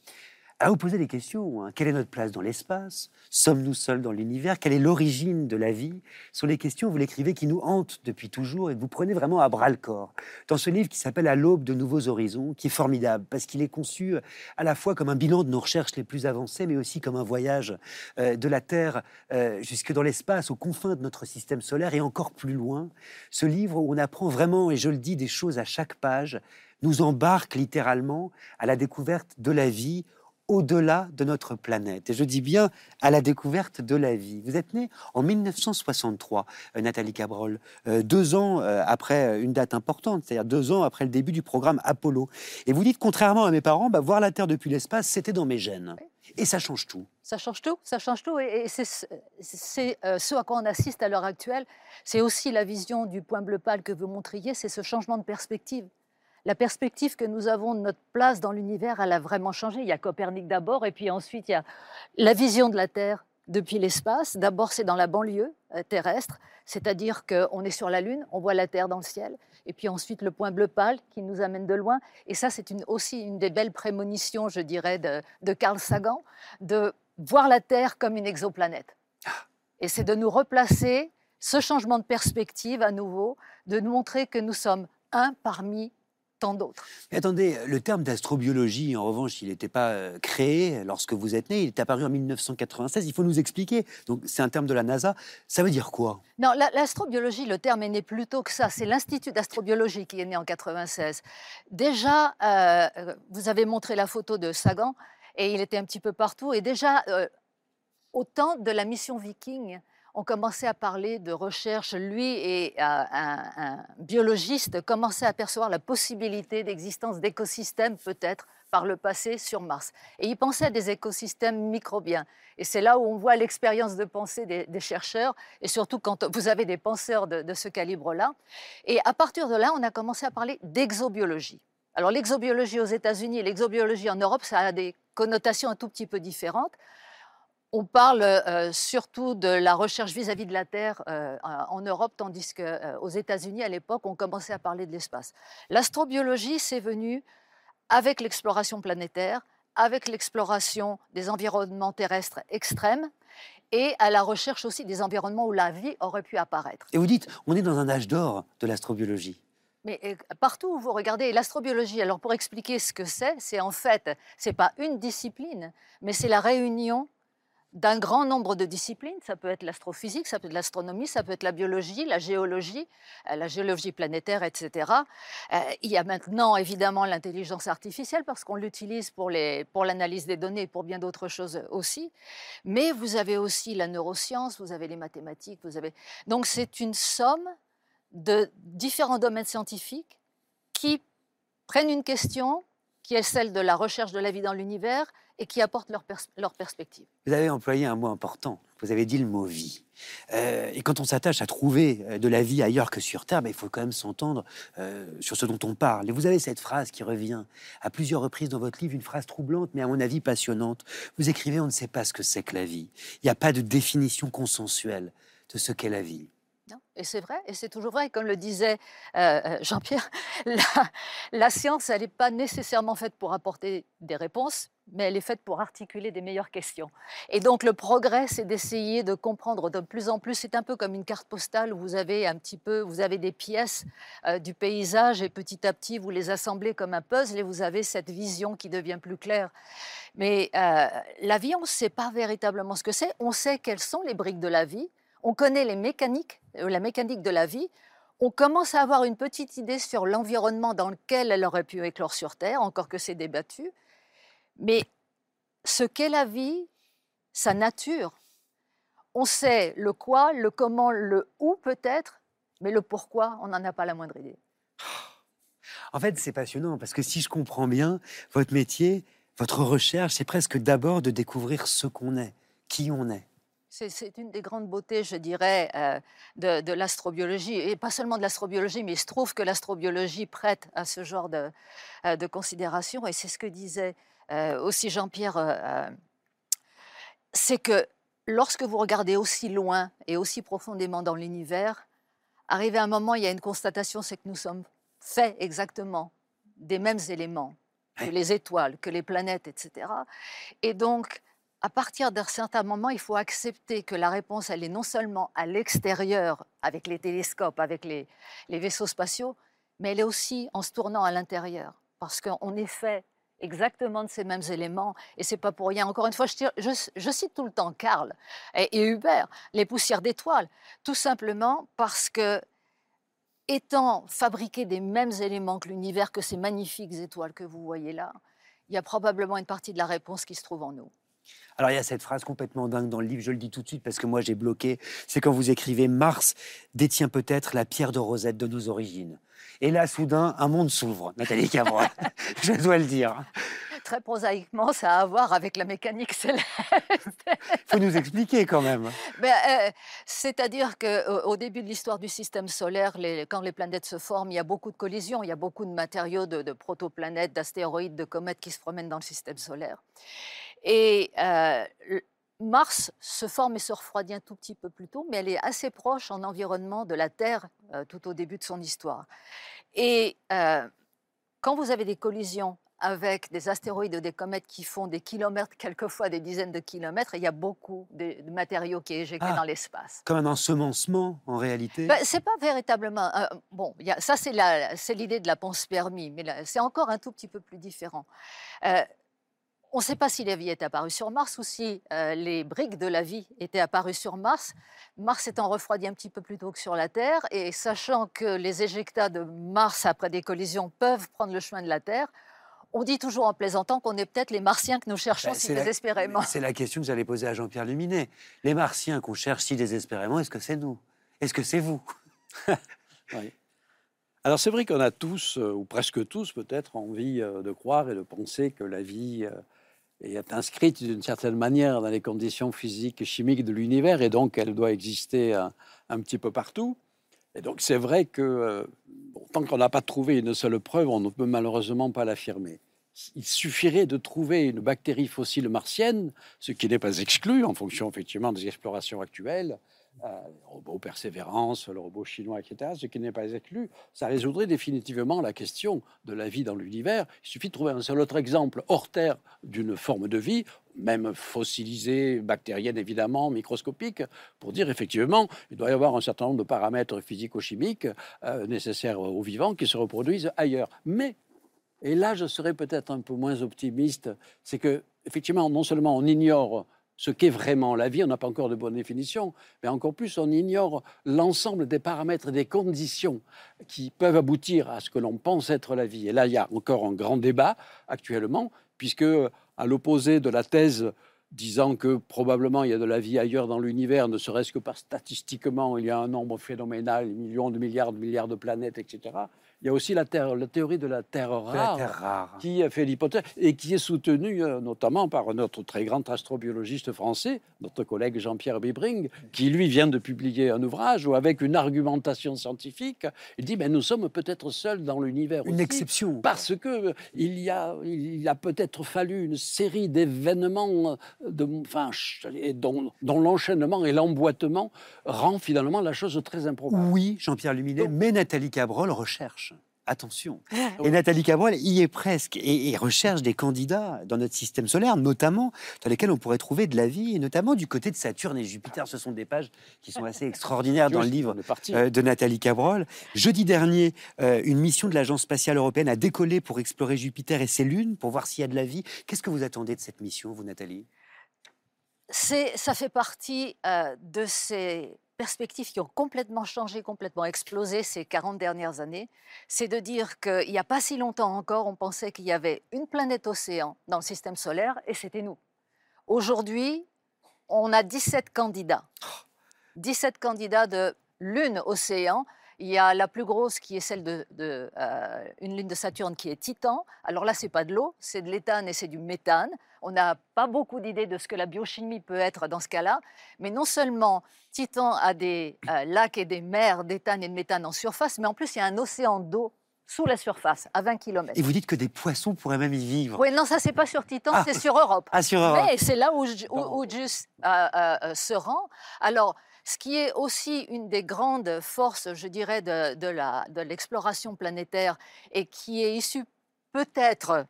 à vous poser des questions. Hein. Quelle est notre place dans l'espace? Sommes-nous seuls dans l'univers? Quelle est l'origine de la vie? Ce sont les questions, vous l'écrivez, qui nous hantent depuis toujours et que vous prenez vraiment à bras le corps. Dans ce livre qui s'appelle À l'aube de nouveaux horizons, qui est formidable parce qu'il est conçu euh, à la fois comme un bilan de nos recherches les plus avancées, mais aussi comme un voyage euh, de la Terre euh, jusque dans l'espace, aux confins de notre système solaire et encore plus loin. Ce livre où on apprend vraiment, et je le dis, des choses à chaque page, nous embarque littéralement à la découverte de la vie au-delà de notre planète. Et je dis bien à la découverte de la vie. Vous êtes né en 1963, euh, Nathalie Cabrol, euh, deux ans euh, après une date importante, c'est-à-dire deux ans après le début du programme Apollo. Et vous dites, contrairement à mes parents, bah, voir la Terre depuis l'espace, c'était dans mes gènes. Et ça change tout. Ça change tout, ça change tout. Et, c'est ce à quoi on assiste à l'heure actuelle. C'est aussi la vision du point bleu pâle que vous montriez, c'est ce changement de perspective la perspective que nous avons de notre place dans l'univers, elle a vraiment changé. Il y a Copernic d'abord, et puis ensuite il y a la vision de la Terre depuis l'espace. D'abord, c'est dans la banlieue euh, terrestre, c'est-à-dire qu'on est sur la Lune, on voit la Terre dans le ciel, et puis ensuite le point bleu pâle qui nous amène de loin. Et ça, c'est aussi une des belles prémonitions, je dirais, de, de Carl Sagan, de voir la Terre comme une exoplanète. Et c'est de nous replacer ce changement de perspective à nouveau, de nous montrer que nous sommes un parmi d'autres. attendez, le terme d'astrobiologie, en revanche, il n'était pas euh, créé lorsque vous êtes né, il est apparu en 1996. Il faut nous expliquer. Donc, c'est un terme de la NASA. Ça veut dire quoi? Non, l'astrobiologie, le terme est né plus tôt que ça. C'est l'Institut d'astrobiologie qui est né en 96. Déjà, euh, vous avez montré la photo de Sagan et il était un petit peu partout. Et déjà, euh, au temps de la mission Viking, on commençait à parler de recherche. Lui et euh, un, biologiste commençaient à percevoir la possibilité d'existence d'écosystèmes peut-être par le passé sur Mars. Et il pensait à des écosystèmes microbiens. Et c'est là où on voit l'expérience de pensée des, chercheurs, et surtout quand vous avez des penseurs de, de ce calibre-là. Et à partir de là, on a commencé à parler d'exobiologie. Alors l'exobiologie aux États-Unis et l'exobiologie en Europe, ça a des connotations un tout petit peu différentes on parle euh, surtout de la recherche vis-à-vis de la Terre euh, en Europe, tandis qu'aux euh, États-Unis, à l'époque, on commençait à parler de l'espace. L'astrobiologie, c'est venu avec l'exploration planétaire, avec l'exploration des environnements terrestres extrêmes et à la recherche aussi des environnements où la vie aurait pu apparaître. Et vous dites, on est dans un âge d'or de l'astrobiologie. Mais partout où vous regardez l'astrobiologie, alors pour expliquer ce que c'est, c'est en fait, c'est pas une discipline, mais c'est la réunion d'un grand nombre de disciplines. Ça peut être l'astrophysique, ça peut être l'astronomie, ça peut être la biologie, la géologie, euh, la géologie planétaire, etc. Euh, il y a maintenant évidemment l'intelligence artificielle parce qu'on l'utilise pour l'analyse des données et pour bien d'autres choses aussi. Mais vous avez aussi la neuroscience, vous avez les mathématiques, vous avez... Donc c'est une somme de différents domaines scientifiques qui prennent une question qui est celle de la recherche de la vie dans l'univers et qui apportent leur, leur, perspective. Vous avez employé un mot important, vous avez dit le mot vie. Euh, et quand on s'attache à trouver euh, de la vie ailleurs que sur Terre, ben, il faut quand même s'entendre euh, sur ce dont on parle. Et vous avez cette phrase qui revient à plusieurs reprises dans votre livre, une phrase troublante, mais à mon avis passionnante. Vous écrivez, on ne sait pas ce que c'est que la vie. Il n'y a pas de définition consensuelle de ce qu'est la vie. Et c'est vrai, et c'est toujours vrai. Comme le disait euh, Jean-Pierre, la, science, elle n'est pas nécessairement faite pour apporter des réponses, mais elle est faite pour articuler des meilleures questions. Et donc le progrès, c'est d'essayer de comprendre de plus en plus. C'est un peu comme une carte postale où vous avez un petit peu, vous avez des pièces euh, du paysage et petit à petit vous les assemblez comme un puzzle et vous avez cette vision qui devient plus claire. Mais la vie, on ne sait pas véritablement ce que c'est. On sait quelles sont les briques de la vie on connaît euh, la mécanique de la vie, on commence à avoir une petite idée sur l'environnement dans lequel elle aurait pu éclore sur Terre, encore que c'est débattu. Mais ce qu'est la vie, sa nature, on sait le quoi, le comment, le où peut-être, mais le pourquoi, on n'en a pas la moindre idée. En fait, c'est passionnant parce que si je comprends bien, votre métier, votre recherche, c'est presque d'abord de découvrir ce qu'on est, qui on est. C'est une des grandes beautés, je dirais, euh, de, l'astrobiologie, et pas seulement de l'astrobiologie, mais il se trouve que l'astrobiologie prête à ce genre de, euh, de considération, et c'est ce que disait aussi Jean-Pierre, c'est que lorsque vous regardez aussi loin et aussi profondément dans l'univers, arrivé à un moment, il y a une constatation, c'est que nous sommes faits exactement des mêmes éléments que les étoiles, que les planètes, etc. Et donc, à partir d'un certain moment, il faut accepter que la réponse, elle est non seulement à l'extérieur, avec les télescopes, avec les, vaisseaux spatiaux, mais elle est aussi en se tournant à l'intérieur. Parce qu'on est fait exactement de ces mêmes éléments, et c'est pas pour rien. Encore une fois, je, cite tout le temps Karl et, et Hubert, les poussières d'étoiles, tout simplement parce que, étant fabriqués des mêmes éléments que l'univers, que ces magnifiques étoiles que vous voyez là, il y a probablement une partie de la réponse qui se trouve en nous. Alors il y a cette phrase complètement dingue dans le livre, je le dis tout de suite parce que moi j'ai bloqué, c'est quand vous écrivez Mars détient peut-être la pierre de Rosette de nos origines. Et là, soudain, un monde s'ouvre, Nathalie Cavrois, je dois le dire. Très prosaïquement, ça a à voir avec la mécanique céleste. Il faut nous expliquer quand même. Ben, euh, c'est-à-dire qu'au début de l'histoire du système solaire, quand les planètes se forment, il y a beaucoup de collisions, il y a beaucoup de matériaux, de, de protoplanètes, d'astéroïdes, de comètes qui se promènent dans le système solaire. Et euh, Mars se forme et se refroidit un tout petit peu plus tôt, mais elle est assez proche en environnement de la Terre euh, tout au début de son histoire. Et euh, quand vous avez des collisions avec des astéroïdes ou des comètes qui font des kilomètres, quelquefois des dizaines de kilomètres, il y a beaucoup de, matériaux qui est éjecté ah, dans l'espace. Comme un ensemencement, en réalité ben, C'est pas véritablement... bon, y a, ça, c'est l'idée de la panspermie, mais c'est encore un tout petit peu plus différent. On ne sait pas si la vie est apparue sur Mars ou si euh, les briques de la vie étaient apparues sur Mars. Mars étant refroidi un petit peu plus tôt que sur la Terre, et sachant que les éjectats de Mars après des collisions peuvent prendre le chemin de la Terre, on dit toujours en plaisantant qu'on est peut-être les Martiens que nous cherchons ben, si désespérément. C'est la question que j'allais poser à Jean-Pierre Luminet. Les Martiens qu'on cherche si désespérément, est-ce que c'est nous? Est-ce que c'est vous? Alors c'est vrai qu'on a tous, euh, ou presque tous peut-être, envie euh, de croire et de penser que la vie et est inscrite d'une certaine manière dans les conditions physiques et chimiques de l'univers, et donc elle doit exister un, petit peu partout. Et donc c'est vrai que euh, tant qu'on n'a pas trouvé une seule preuve, on ne peut malheureusement pas l'affirmer. Il suffirait de trouver une bactérie fossile martienne, ce qui n'est pas exclu en fonction effectivement des explorations actuelles, euh, robot Persévérance, le robot chinois, etc., ce qui n'est pas exclu, ça résoudrait définitivement la question de la vie dans l'univers. Il suffit de trouver un seul autre exemple hors Terre d'une forme de vie, même fossilisée, bactérienne évidemment, microscopique, pour dire effectivement, il doit y avoir un certain nombre de paramètres physico-chimiques euh, nécessaires aux vivants qui se reproduisent ailleurs. Mais, et là je serais peut-être un peu moins optimiste, c'est que effectivement, non seulement on ignore ce qu'est vraiment la vie. On n'a pas encore de bonne définition, mais encore plus, on ignore l'ensemble des paramètres et des conditions qui peuvent aboutir à ce que l'on pense être la vie. Et là, il y a encore un grand débat actuellement, puisque à l'opposé de la thèse disant que probablement il y a de la vie ailleurs dans l'univers, ne serait-ce que par statistiquement, il y a un nombre phénoménal, millions de milliards de milliards de planètes, etc. Il y a aussi la, terre, la théorie de la Terre rare, qui a fait l'hypothèse et qui est soutenue euh, notamment par notre très grand astrobiologiste français, notre collègue Jean-Pierre Bibring, qui lui vient de publier un ouvrage où avec une argumentation scientifique, il dit ben, nous sommes peut-être seuls dans l'univers. Une exception. Parce que il y a, il a peut-être fallu une série d'événements de, enfin, dont, dont l'enchaînement et l'emboîtement rend finalement la chose très improbable. Oui, Jean-Pierre Luminet, mais Nathalie Cabrol recherche. Attention. Et Nathalie Cabrol y est presque et, recherche des candidats dans notre système solaire, notamment dans lesquels on pourrait trouver de la vie, et notamment du côté de Saturne et Jupiter. Ce sont des pages qui sont assez extraordinaires dans le livre euh, de Nathalie Cabrol. Jeudi dernier, euh, une mission de l'Agence spatiale européenne a décollé pour explorer Jupiter et ses lunes, pour voir s'il y a de la vie. Qu'est-ce que vous attendez de cette mission, vous, Nathalie? Ça fait partie euh, de ces perspectives qui ont complètement changé, complètement explosé ces 40 dernières années, c'est de dire qu'il n'y a pas si longtemps encore, on pensait qu'il y avait une planète océan dans le système solaire et c'était nous. Aujourd'hui, on a 17 candidats. 17 candidats de lune océan. Il y a la plus grosse qui est celle de, euh, une lune de Saturne qui est Titan. Alors là, c'est pas de l'eau, c'est de l'éthane et c'est du méthane. On n'a pas beaucoup d'idées de ce que la biochimie peut être dans ce cas-là. Mais non seulement Titan a des euh, lacs et des mers d'éthane et de méthane en surface, mais en plus, il y a un océan d'eau sous la surface, à 20 km. Et vous dites que des poissons pourraient même y vivre Oui, non, ça, c'est pas sur Titan, ah. c'est sur Europe. Ah, sur Europe. Mais c'est là où, où, Just euh, euh, se rend. Alors, ce qui est aussi une des grandes forces, je dirais, de, l'exploration planétaire et qui est issue peut-être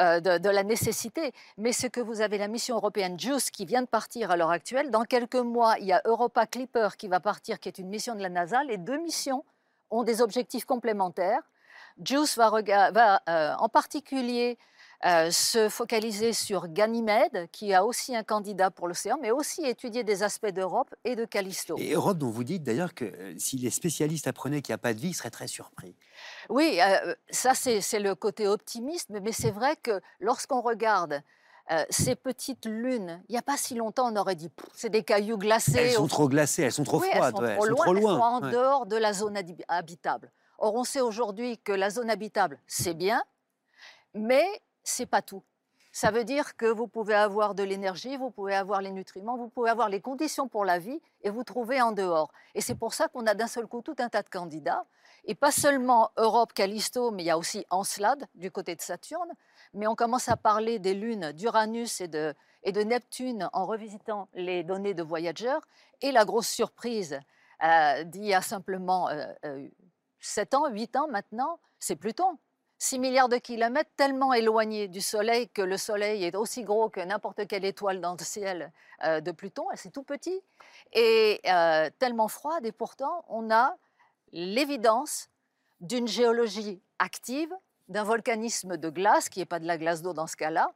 euh, de, la nécessité, mais ce que vous avez la mission européenne JUICE qui vient de partir à l'heure actuelle. Dans quelques mois, il y a Europa Clipper qui va partir, qui est une mission de la NASA. Les deux missions ont des objectifs complémentaires. JUICE va, va euh, en particulier euh, se focaliser sur Ganymède, qui a aussi un candidat pour l'océan, mais aussi étudier des aspects d'Europe et de Callisto. Et Europe, dont vous dites d'ailleurs que euh, si les spécialistes apprenaient qu'il n'y a pas de vie, ils seraient très surpris. Oui, euh, ça c'est le côté optimiste, mais c'est vrai que lorsqu'on regarde ces petites lunes, il n'y a pas si longtemps, on aurait dit c'est des cailloux glacés. Elles sont trop glacées, elles sont trop froides. Elles sont, trop, loin, Elles sont en dehors de la zone habitable. Or, on sait aujourd'hui que la zone habitable, c'est bien, mais c'est pas tout. Ça veut dire que vous pouvez avoir de l'énergie, vous pouvez avoir les nutriments, vous pouvez avoir les conditions pour la vie et vous trouver en dehors. Et c'est pour ça qu'on a d'un seul coup tout un tas de candidats. Et pas seulement Europe, Callisto, mais il y a aussi Encelade du côté de Saturne. Mais on commence à parler des lunes d'Uranus et de, Neptune en revisitant les données de Voyager. Et la grosse surprise euh, d'il y a simplement euh, euh, 7 ans, 8 ans maintenant, c'est Pluton. 6 milliards de kilomètres, tellement éloigné du Soleil que le Soleil est aussi gros que n'importe quelle étoile dans le ciel euh, de Pluton, c'est tout petit, et euh, tellement froide, et pourtant on a l'évidence d'une géologie active, d'un volcanisme de glace, qui n'est pas de la glace d'eau dans ce cas-là,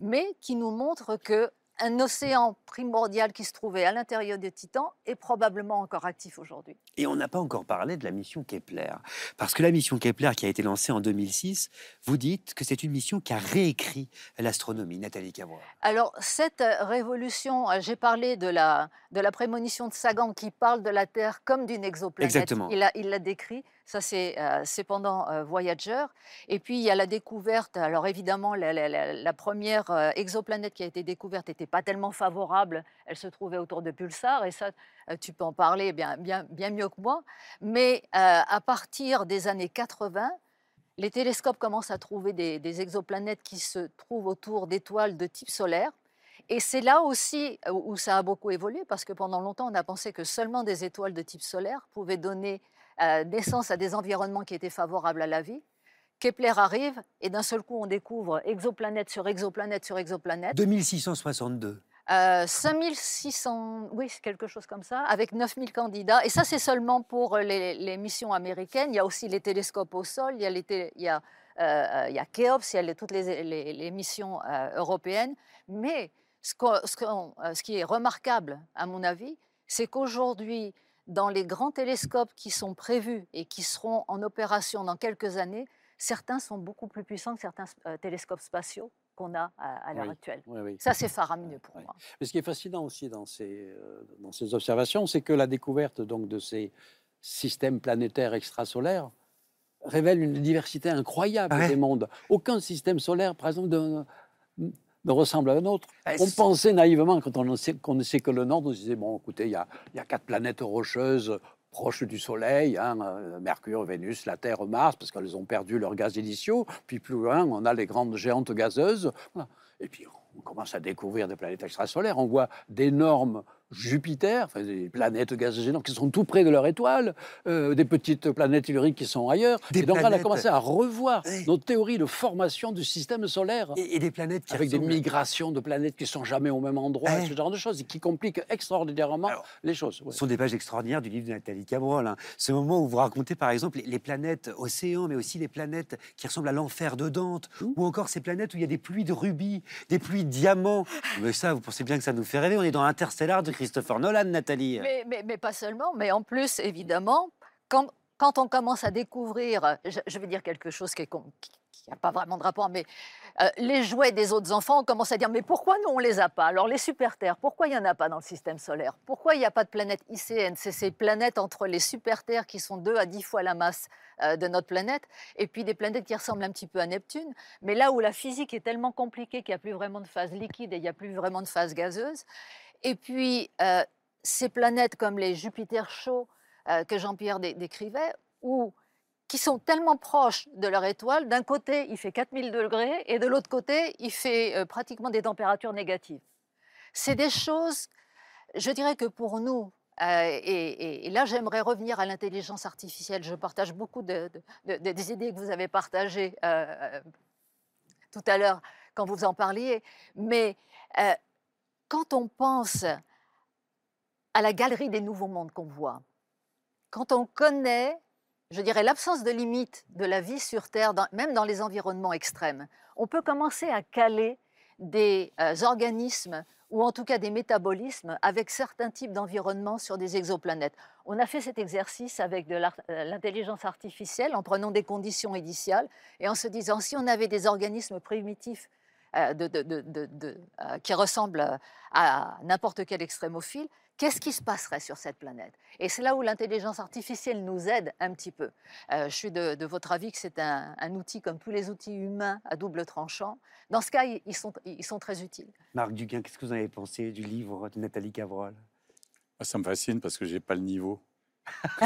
mais qui nous montre que un océan primordial qui se trouvait à l'intérieur des Titans est probablement encore actif aujourd'hui. Et on n'a pas encore parlé de la mission Kepler. Parce que la mission Kepler qui a été lancée en 2006, vous dites que c'est une mission qui a réécrit l'astronomie. Nathalie Cavour. Alors, cette révolution, euh, j'ai parlé de la, de la prémonition de Sagan qui parle de la Terre comme d'une exoplanète. Exactement. Il l'a il décrit. Ça, c'est euh, pendant euh, Voyager. Et puis, il y a la découverte. Alors, évidemment, la, première euh, exoplanète qui a été découverte n'était pas tellement favorable. Elle se trouvait autour de Pulsar. Et ça, tu peux en parler bien, bien, bien mieux que moi. Mais à partir des années 80, les télescopes commencent à trouver des, exoplanètes qui se trouvent autour d'étoiles de type solaire. Et c'est là aussi où ça a beaucoup évolué, parce que pendant longtemps, on a pensé que seulement des étoiles de type solaire pouvaient donner euh, naissance à des environnements qui étaient favorables à la vie. Kepler arrive et d'un seul coup, on découvre exoplanète sur exoplanète sur exoplanète. 2662. Euh, 5600, oui, quelque chose comme ça, avec 9000 candidats. Et ça, c'est seulement pour les, missions américaines. Il y a aussi les télescopes au sol, il y a, les il y a, euh, il y a toutes les, missions européennes. Mais ce, qui est remarquable, à mon avis, c'est qu'aujourd'hui, dans les grands télescopes qui sont prévus et qui seront en opération dans quelques années, certains sont beaucoup plus puissants que certains télescopes spatiaux qu'on a à, à l'heure Oui. actuelle. Oui, oui. Ça, c'est faramineux pour moi. Mais ce qui est fascinant aussi dans ces, euh, dans ces observations, c'est que la découverte donc, de ces systèmes planétaires extrasolaires révèle une diversité incroyable Ouais. des mondes. Aucun système solaire, par exemple, ne, ne ressemble à un autre. Ah, On pensait naïvement, quand on ne sait, qu'on ne sait que le Nord, on se disait, bon, écoutez, il y a, il y a quatre planètes rocheuses proches du Soleil, hein, euh, Mercure, Vénus, la Terre, Mars, parce qu'elles ont perdu leurs gaz initiaux. Puis plus loin, on a les grandes géantes gazeuses. Et puis, on commence à découvrir des planètes extrasolaires. On voit d'énormes Jupiter, enfin, des planètes gazeuses énormes qui sont tout près de leur étoile, euh, des petites planètes telluriques qui sont ailleurs. Des et donc, on a commencé à revoir Oui. nos théories de formation du système solaire. Et, et des planètes qui avec des migrations de planètes qui sont jamais au même endroit, ce genre de choses, et qui compliquent extraordinairement Alors, les choses. ouais. Ce sont des pages extraordinaires du livre de Nathalie Cabrol. hein. Ce moment où vous racontez par exemple les, les planètes océans, mais aussi les planètes qui ressemblent à l'enfer de Dante, Mmh. ou encore ces planètes où il y a des pluies de rubis, des pluies de diamants. Mais ça, vous pensez bien que ça nous fait rêver. On est dans Interstellar de Christopher Nolan, Nathalie. Mais, pas seulement, mais en plus, évidemment, quand, on commence à découvrir, je, vais dire quelque chose qui n'a pas vraiment de rapport, mais euh, les jouets des autres enfants, on commence à dire, mais pourquoi nous, on les a pas? Alors les super-terres, pourquoi il n'y en a pas dans le système solaire? Pourquoi il n'y a pas de planète ICN C'est ces planètes entre les super-terres qui sont deux à dix fois la masse euh, de notre planète, et puis des planètes qui ressemblent un petit peu à Neptune, mais là où la physique est tellement compliquée qu'il n'y a plus vraiment de phase liquide et il n'y a plus vraiment de phase gazeuse. Et puis, euh, ces planètes comme les Jupiters chauds euh, que Jean-Pierre dé- décrivait, ou qui sont tellement proches de leur étoile, d'un côté il fait 4000 degrés et de l'autre côté il fait euh, pratiquement des températures négatives. C'est des choses, je dirais que pour nous, et, là j'aimerais revenir à l'intelligence artificielle, je partage beaucoup de- de- de- des idées que vous avez partagées tout à l'heure quand vous en parliez, mais quand on pense à la galerie des nouveaux mondes qu'on voit, quand on connaît, je dirais, l'absence de limite de la vie sur Terre, même dans les environnements extrêmes, on peut commencer à caler des euh, organismes ou en tout cas des métabolismes avec certains types d'environnements sur des exoplanètes. On a fait cet exercice avec de euh, l'intelligence artificielle en prenant des conditions initiales et en se disant si on avait des organismes primitifs de- de- de- de- de- euh, qui ressemblent euh, à n'importe quel extrémophile, qu'est-ce qui se passerait sur cette planète? Et c'est là où l'intelligence artificielle nous aide un petit peu. Euh, je suis de, de votre avis que c'est un, un outil comme tous les outils humains à double tranchant. Dans ce cas, ils sont, ils sont très utiles. Marc Duguin, qu'est-ce que vous en avez pensé du livre de Nathalie Cabrol Ah, Ça me fascine parce que j'ai pas le niveau.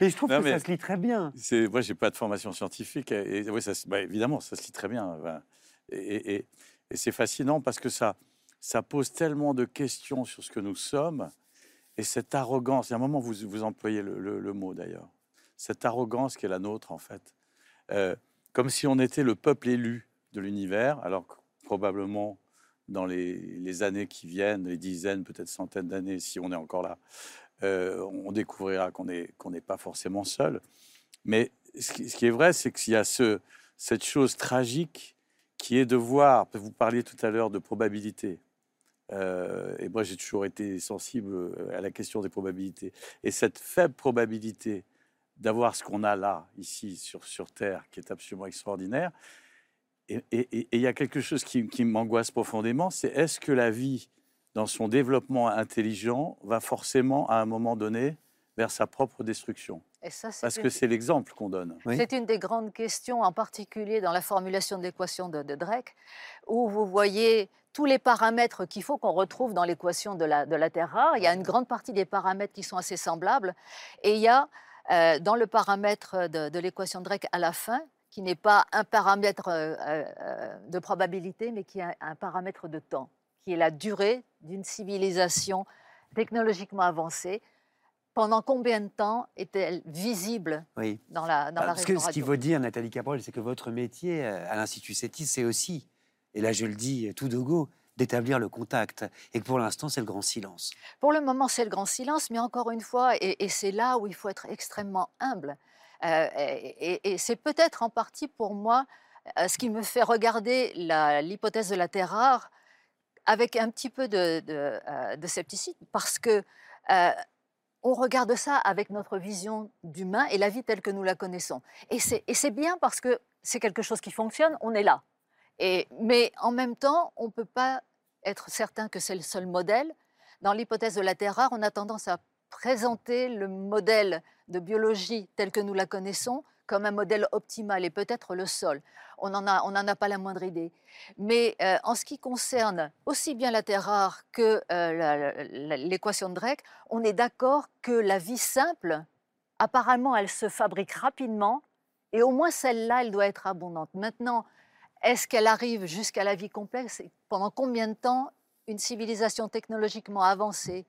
Mais je trouve Non, que ça se lit très bien. Moi, j'ai pas de formation scientifique. Et, et oui, ça, se- bah, évidemment, ça se lit très bien. Et, et- et- et c'est fascinant parce que ça, ça pose tellement de questions sur ce que nous sommes. Et cette arrogance, il y a un moment, vous, vous employez le, le- le mot d'ailleurs, cette arrogance qui est la nôtre, en fait. Euh, comme si on était le peuple élu de l'univers, alors que probablement dans les, les années qui viennent, les dizaines, peut-être centaines d'années, si on est encore là, euh, on découvrira qu'on n'est pas forcément seul. Mais ce qui, est vrai, c'est qu'il y a ce, cette chose tragique qui est de voir, vous parliez tout à l'heure de probabilité, Euh, et moi j'ai toujours été sensible euh, à la question des probabilités. Et cette faible probabilité d'avoir ce qu'on a là, ici, sur, Terre, qui est absolument extraordinaire, et il y a quelque chose qui, qui m'angoisse profondément, c'est est-ce que la vie, dans son développement intelligent, va forcément, à un moment donné, vers sa propre destruction Et ça, c'est Parce une- que c'est l'exemple qu'on donne. Oui. C'est une des grandes questions, en particulier dans la formulation de l'équation de, de Drake, où vous voyez tous les paramètres qu'il faut qu'on retrouve dans l'équation de la, de la Terre rare. Il y a une grande partie des paramètres qui sont assez semblables. Et il y a euh, dans le paramètre de, de l'équation de Drake à la fin, qui n'est pas un paramètre euh, euh, de probabilité, mais qui est un, un paramètre de temps, qui est la durée d'une civilisation technologiquement avancée. Pendant combien de temps est-elle visible Oui. dans la, dans Ah, la Parce que ce radio? faut dire, Nathalie Cabrol, c'est que votre métier euh, à l'Institut CETIS, c'est aussi, et là je le dis tout de go, d'établir le contact. Et que pour l'instant, c'est le grand silence. Pour le moment, c'est le grand silence, mais encore une fois, et, et c'est là où il faut être extrêmement humble. euh, et et- et c'est peut-être en partie pour moi euh, ce qui me fait regarder l'hypothèse de la Terre rare avec un petit peu de, euh, scepticisme parce que euh, on regarde ça avec notre vision d'humain et la vie telle que nous la connaissons. Et c'est bien parce que c'est quelque chose qui fonctionne, on est là. Mais en même temps, on ne peut pas être certain que c'est le seul modèle. Dans l'hypothèse de la Terre rare, on a tendance à présenter le modèle de biologie tel que nous la connaissons comme un modèle optimal et peut-être le sol. On n'en a, a pas la moindre idée. Mais euh, en ce qui concerne aussi bien la Terre rare que euh, l'équation de Drake, on est d'accord que la vie simple, apparemment, elle se fabrique rapidement et au moins celle-là, elle doit être abondante. Maintenant, est-ce qu'elle arrive jusqu'à la vie complexe Pendant combien de temps une civilisation technologiquement avancée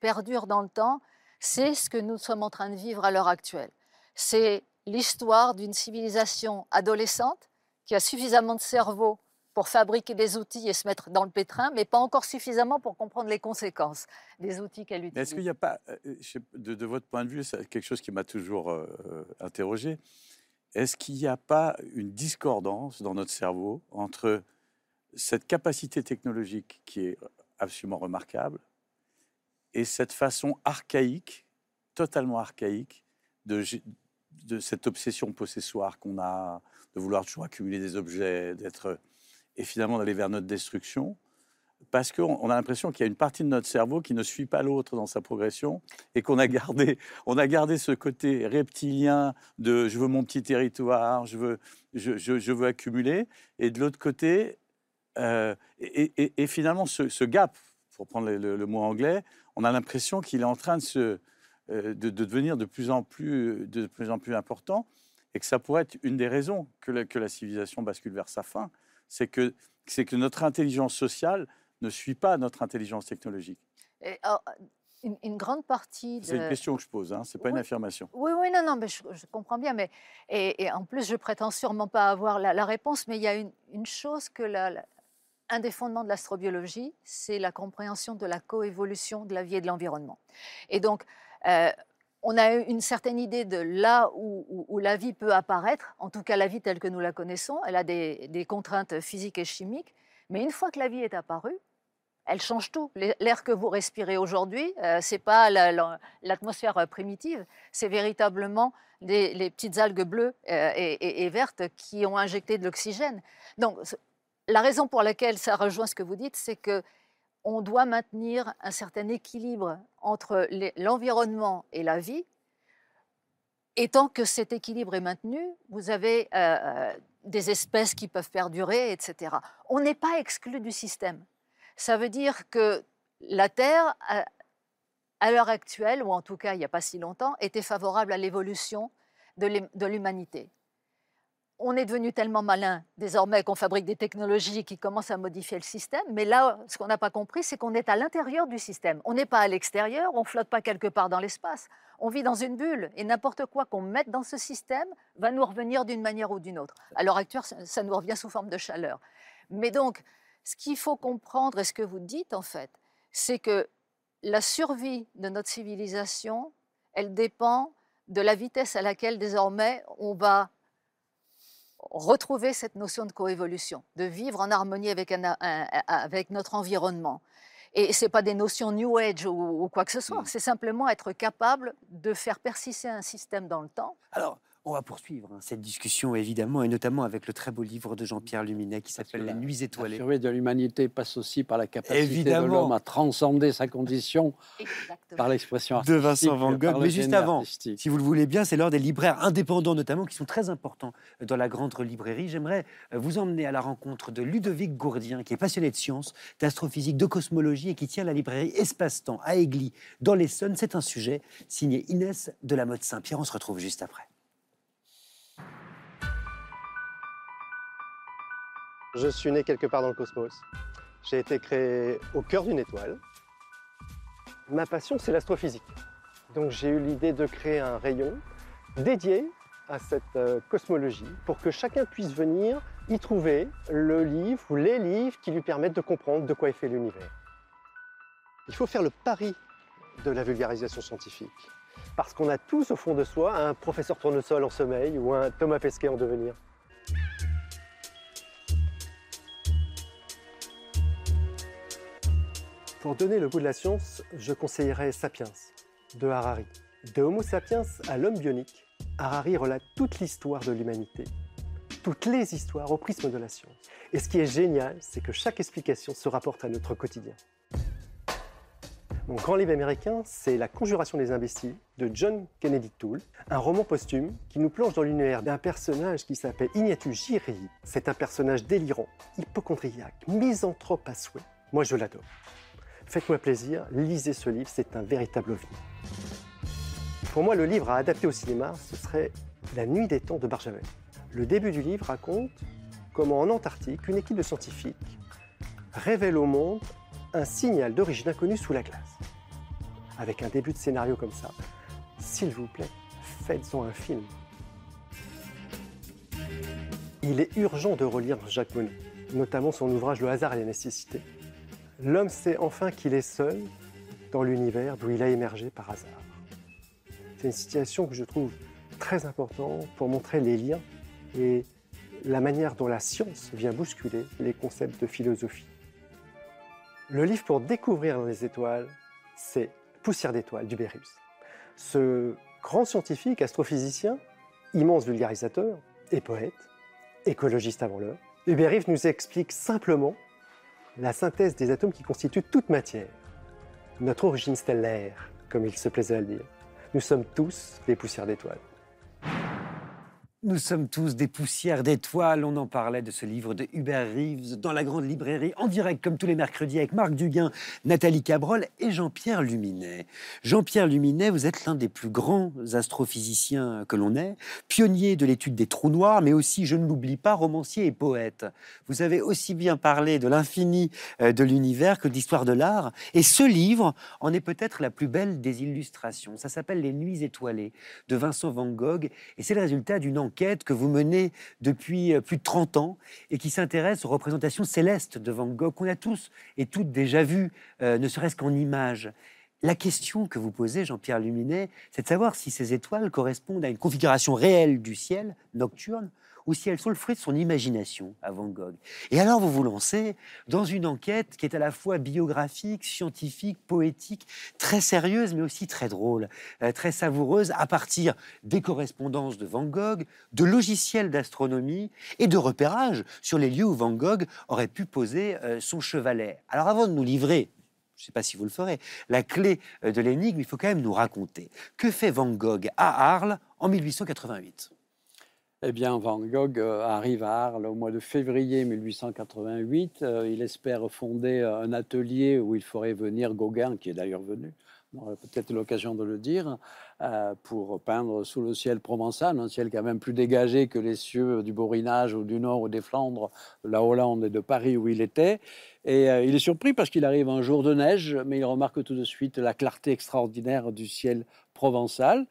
perdure dans le temps? C'est ce que nous sommes en train de vivre à l'heure actuelle. C'est l'histoire d'une civilisation adolescente qui a suffisamment de cerveau pour fabriquer des outils et se mettre dans le pétrin, mais pas encore suffisamment pour comprendre les conséquences des outils qu'elle utilise. Est-ce qu'il n'y a pas, euh, de, votre point de vue, c'est quelque chose qui m'a toujours euh, interrogé, est-ce qu'il n'y a pas une discordance dans notre cerveau entre cette capacité technologique qui est absolument remarquable et cette façon archaïque, totalement archaïque, de, de cette obsession possessoire qu'on a, de vouloir toujours accumuler des objets, d'être et finalement d'aller vers notre destruction, parce qu'on a l'impression qu'il y a une partie de notre cerveau qui ne suit pas l'autre dans sa progression et qu'on a gardé, on a gardé ce côté reptilien de je veux mon petit territoire, je veux, je, veux accumuler, et de l'autre côté, euh, et, finalement ce, gap, pour prendre le mot anglais, on a l'impression qu'il est en train de se, euh, de, devenir de plus, en plus, de plus en plus important et que ça pourrait être une des raisons que la, que la civilisation bascule vers sa fin, c'est que, c'est que notre intelligence sociale ne suit pas notre intelligence technologique. Oh, une, grande partie. C'est une question que je pose, hein, c'est pas une affirmation. Oui, oui, non, non, mais je, comprends bien, mais et, en plus je prétends sûrement pas avoir la, réponse, mais il y a une, une chose que la, un des fondements de l'astrobiologie, c'est la compréhension de la coévolution de la vie et de l'environnement. Et donc, euh, on a une certaine idée de là où, la vie peut apparaître, en tout cas la vie telle que nous la connaissons. Elle a des, contraintes physiques et chimiques, mais une fois que la vie est apparue, elle change tout. L'air que vous respirez aujourd'hui, euh, c'est pas l'atmosphère primitive, c'est véritablement les, petites algues bleues euh, et, vertes qui ont injecté de l'oxygène. Donc, la raison pour laquelle ça rejoint ce que vous dites, c'est que on doit maintenir un certain équilibre entre l'environnement et la vie. Et tant que cet équilibre est maintenu, vous avez euh, euh, des espèces qui peuvent perdurer, etc. On n'est pas exclu du système. Ça veut dire que la Terre, à, l'heure actuelle, ou en tout cas il n'y a pas si longtemps, était favorable à l'évolution de l'humanité on est devenu tellement malin désormais qu'on fabrique des technologies qui commencent à modifier le système. Mais là, ce qu'on n'a pas compris, c'est qu'on est à l'intérieur du système. On n'est pas à l'extérieur, on flotte pas quelque part dans l'espace. On vit dans une bulle et n'importe quoi qu'on mette dans ce système va nous revenir d'une manière ou d'une autre. À l'heure actuelle, ça nous revient sous forme de chaleur. Mais donc, ce qu'il faut comprendre et ce que vous dites en fait, c'est que la survie de notre civilisation, elle dépend de la vitesse à laquelle désormais on va retrouver cette notion de coévolution, de vivre en harmonie avec, avec notre environnement. Et ce n'est pas des notions New Age ou, quoi que ce soit, mmh. c'est simplement être capable de faire persister un système dans le temps. Alors, on va poursuivre hein, cette discussion, évidemment, et notamment avec le très beau livre de Jean-Pierre Luminet qui s'appelle Les Nuits étoilées. La survie de l'humanité passe aussi par la capacité de l'homme à transcender sa condition par l'expression artistique. De Vincent Van Gogh. Mais juste avant, si vous le voulez bien, c'est l'heure des libraires indépendants, notamment, qui sont très importants dans la grande librairie. J'aimerais euh, vous emmener à la rencontre de Ludovic Gourdien, qui est passionné de sciences, d'astrophysique, de cosmologie et qui tient la librairie Espace-Temps à Aigli, dans l'Essonne. C'est un sujet signé Inès de la Mode Saint-Pierre. On se retrouve juste après. Je suis né quelque part dans le cosmos. J'ai été créé au cœur d'une étoile. Ma passion, c'est l'astrophysique. Donc j'ai eu l'idée de créer un rayon dédié à cette euh, cosmologie pour que chacun puisse venir y trouver le livre ou les livres qui lui permettent de comprendre de quoi est fait l'univers. Il faut faire le pari de la vulgarisation scientifique parce qu'on a tous au fond de soi un professeur tournesol en sommeil ou un Thomas Pesquet en devenir. Pour donner le goût de la science, je conseillerais Sapiens de Harari. De Homo sapiens à l'homme bionique, Harari relate toute l'histoire de l'humanité, toutes les histoires au prisme de la science. Et ce qui est génial, c'est que chaque explication se rapporte à notre quotidien. Mon grand livre américain, c'est La Conjuration des imbéciles de John Kennedy Toole, un roman posthume qui nous plonge dans l'univers d'un personnage qui s'appelle Ignatu Giri. C'est un personnage délirant, hypochondriaque, misanthrope à souhait. Moi, je l'adore. Faites-moi plaisir, lisez ce livre, c'est un véritable ovni. Pour moi, le livre à adapter au cinéma, ce serait La Nuit des temps de Barjavel. Le début du livre raconte comment en Antarctique, une équipe de scientifiques révèle au monde un signal d'origine inconnue sous la glace. Avec un début de scénario comme ça, s'il vous plaît, faites-en un film. Il est urgent de relire Jacques Monod, notamment son ouvrage Le hasard et la nécessité. L'homme sait enfin qu'il est seul dans l'univers d'où il a émergé par hasard. C'est une situation que je trouve très importante pour montrer les liens et la manière dont la science vient bousculer les concepts de philosophie. Le livre pour découvrir les étoiles, c'est Poussière d'étoiles d'Uberius. Ce grand scientifique, astrophysicien, immense vulgarisateur et poète, écologiste avant l'heure, Hubert nous explique simplement la synthèse des atomes qui constituent toute matière, notre origine stellaire, comme il se plaisait à le dire. Nous sommes tous des poussières d'étoiles. Nous sommes tous des poussières d'étoiles. On en parlait de ce livre de Hubert Reeves dans la grande librairie, en direct comme tous les mercredis avec Marc Duguin, Nathalie Cabrol et Jean-Pierre Luminet. Jean-Pierre Luminet, vous êtes l'un des plus grands astrophysiciens que l'on ait, pionnier de l'étude des trous noirs, mais aussi, je ne l'oublie pas, romancier et poète. Vous avez aussi bien parlé de l'infini euh, de l'univers que d'histoire de l'art. Et ce livre en est peut-être la plus belle des illustrations. Ça s'appelle Les Nuits étoilées de Vincent Van Gogh et c'est le résultat d'une enquête que vous menez depuis euh, plus de 30 ans et qui s'intéresse aux représentations célestes de Van Gogh qu'on a tous et toutes déjà vues, euh, ne serait-ce qu'en images. La question que vous posez, Jean-Pierre Luminet, c'est de savoir si ces étoiles correspondent à une configuration réelle du ciel nocturne ou si elles sont le fruit de son imagination à Van Gogh. Et alors vous vous lancez dans une enquête qui est à la fois biographique, scientifique, poétique, très sérieuse, mais aussi très drôle, euh, très savoureuse, à partir des correspondances de Van Gogh, de logiciels d'astronomie et de repérage sur les lieux où Van Gogh aurait pu poser euh, son chevalet. Alors avant de nous livrer je ne sais pas si vous le ferez, la clé euh, de l'énigme, il faut quand même nous raconter. Que fait Van Gogh à Arles en 1888 eh bien, Van Gogh euh, arrive à Arles au mois de février 1888. Euh, il espère fonder un atelier où il ferait venir Gauguin, qui est d'ailleurs venu, on aura peut-être l'occasion de le dire, euh, pour peindre sous le ciel provençal, un ciel quand même plus dégagé que les cieux du Borinage ou du Nord ou des Flandres, de la Hollande et de Paris où il était. Et il est surpris parce qu'il arrive un jour de neige, mais il remarque tout de suite la clarté extraordinaire du ciel provençal.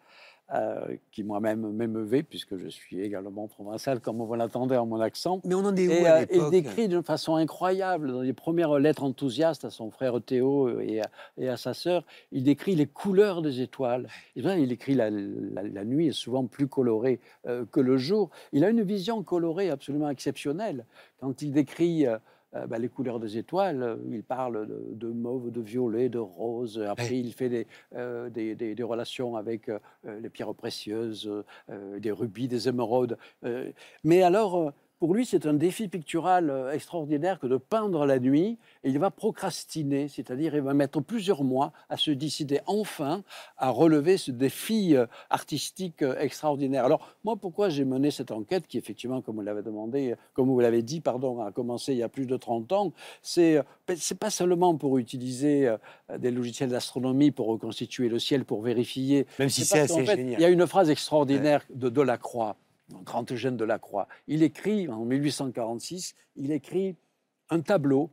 Euh, qui moi-même m'émeuvait, puisque je suis également provençal, comme vous l'attendez en mon accent. Mais on en est où et, à euh, il l'époque? décrit d'une façon incroyable, dans les premières lettres enthousiastes à son frère Théo et à, et à sa sœur, il décrit les couleurs des étoiles. Et bien, il écrit la, la, la nuit est souvent plus colorée euh, que le jour. Il a une vision colorée absolument exceptionnelle. Quand il décrit... euh, euh, bah, les couleurs des étoiles. euh, Il parle de, de mauve, de violet, de rose. Après, il fait des, euh, des, des- des relations avec euh, euh, les pierres précieuses, euh, des rubis, des émeraudes. Euh, mais alors, euh, pour lui, c'est un défi pictural euh, extraordinaire que de peindre la nuit. Et il va procrastiner, c'est-à-dire il va mettre plusieurs mois à se décider enfin à relever ce défi euh, artistique euh, extraordinaire. Alors, moi, pourquoi j'ai mené cette enquête qui, effectivement, comme vous l'avez demandé, comme vous l'avez dit, pardon, a commencé il y a plus de 30 ans, c'est c'est pas seulement pour utiliser des logiciels d'astronomie pour reconstituer le ciel, pour vérifier. Même si C'est assez fait, génial. Il y a une phrase extraordinaire de Delacroix, grand Eugène Delacroix. Il écrit, en 1846, il écrit un tableau,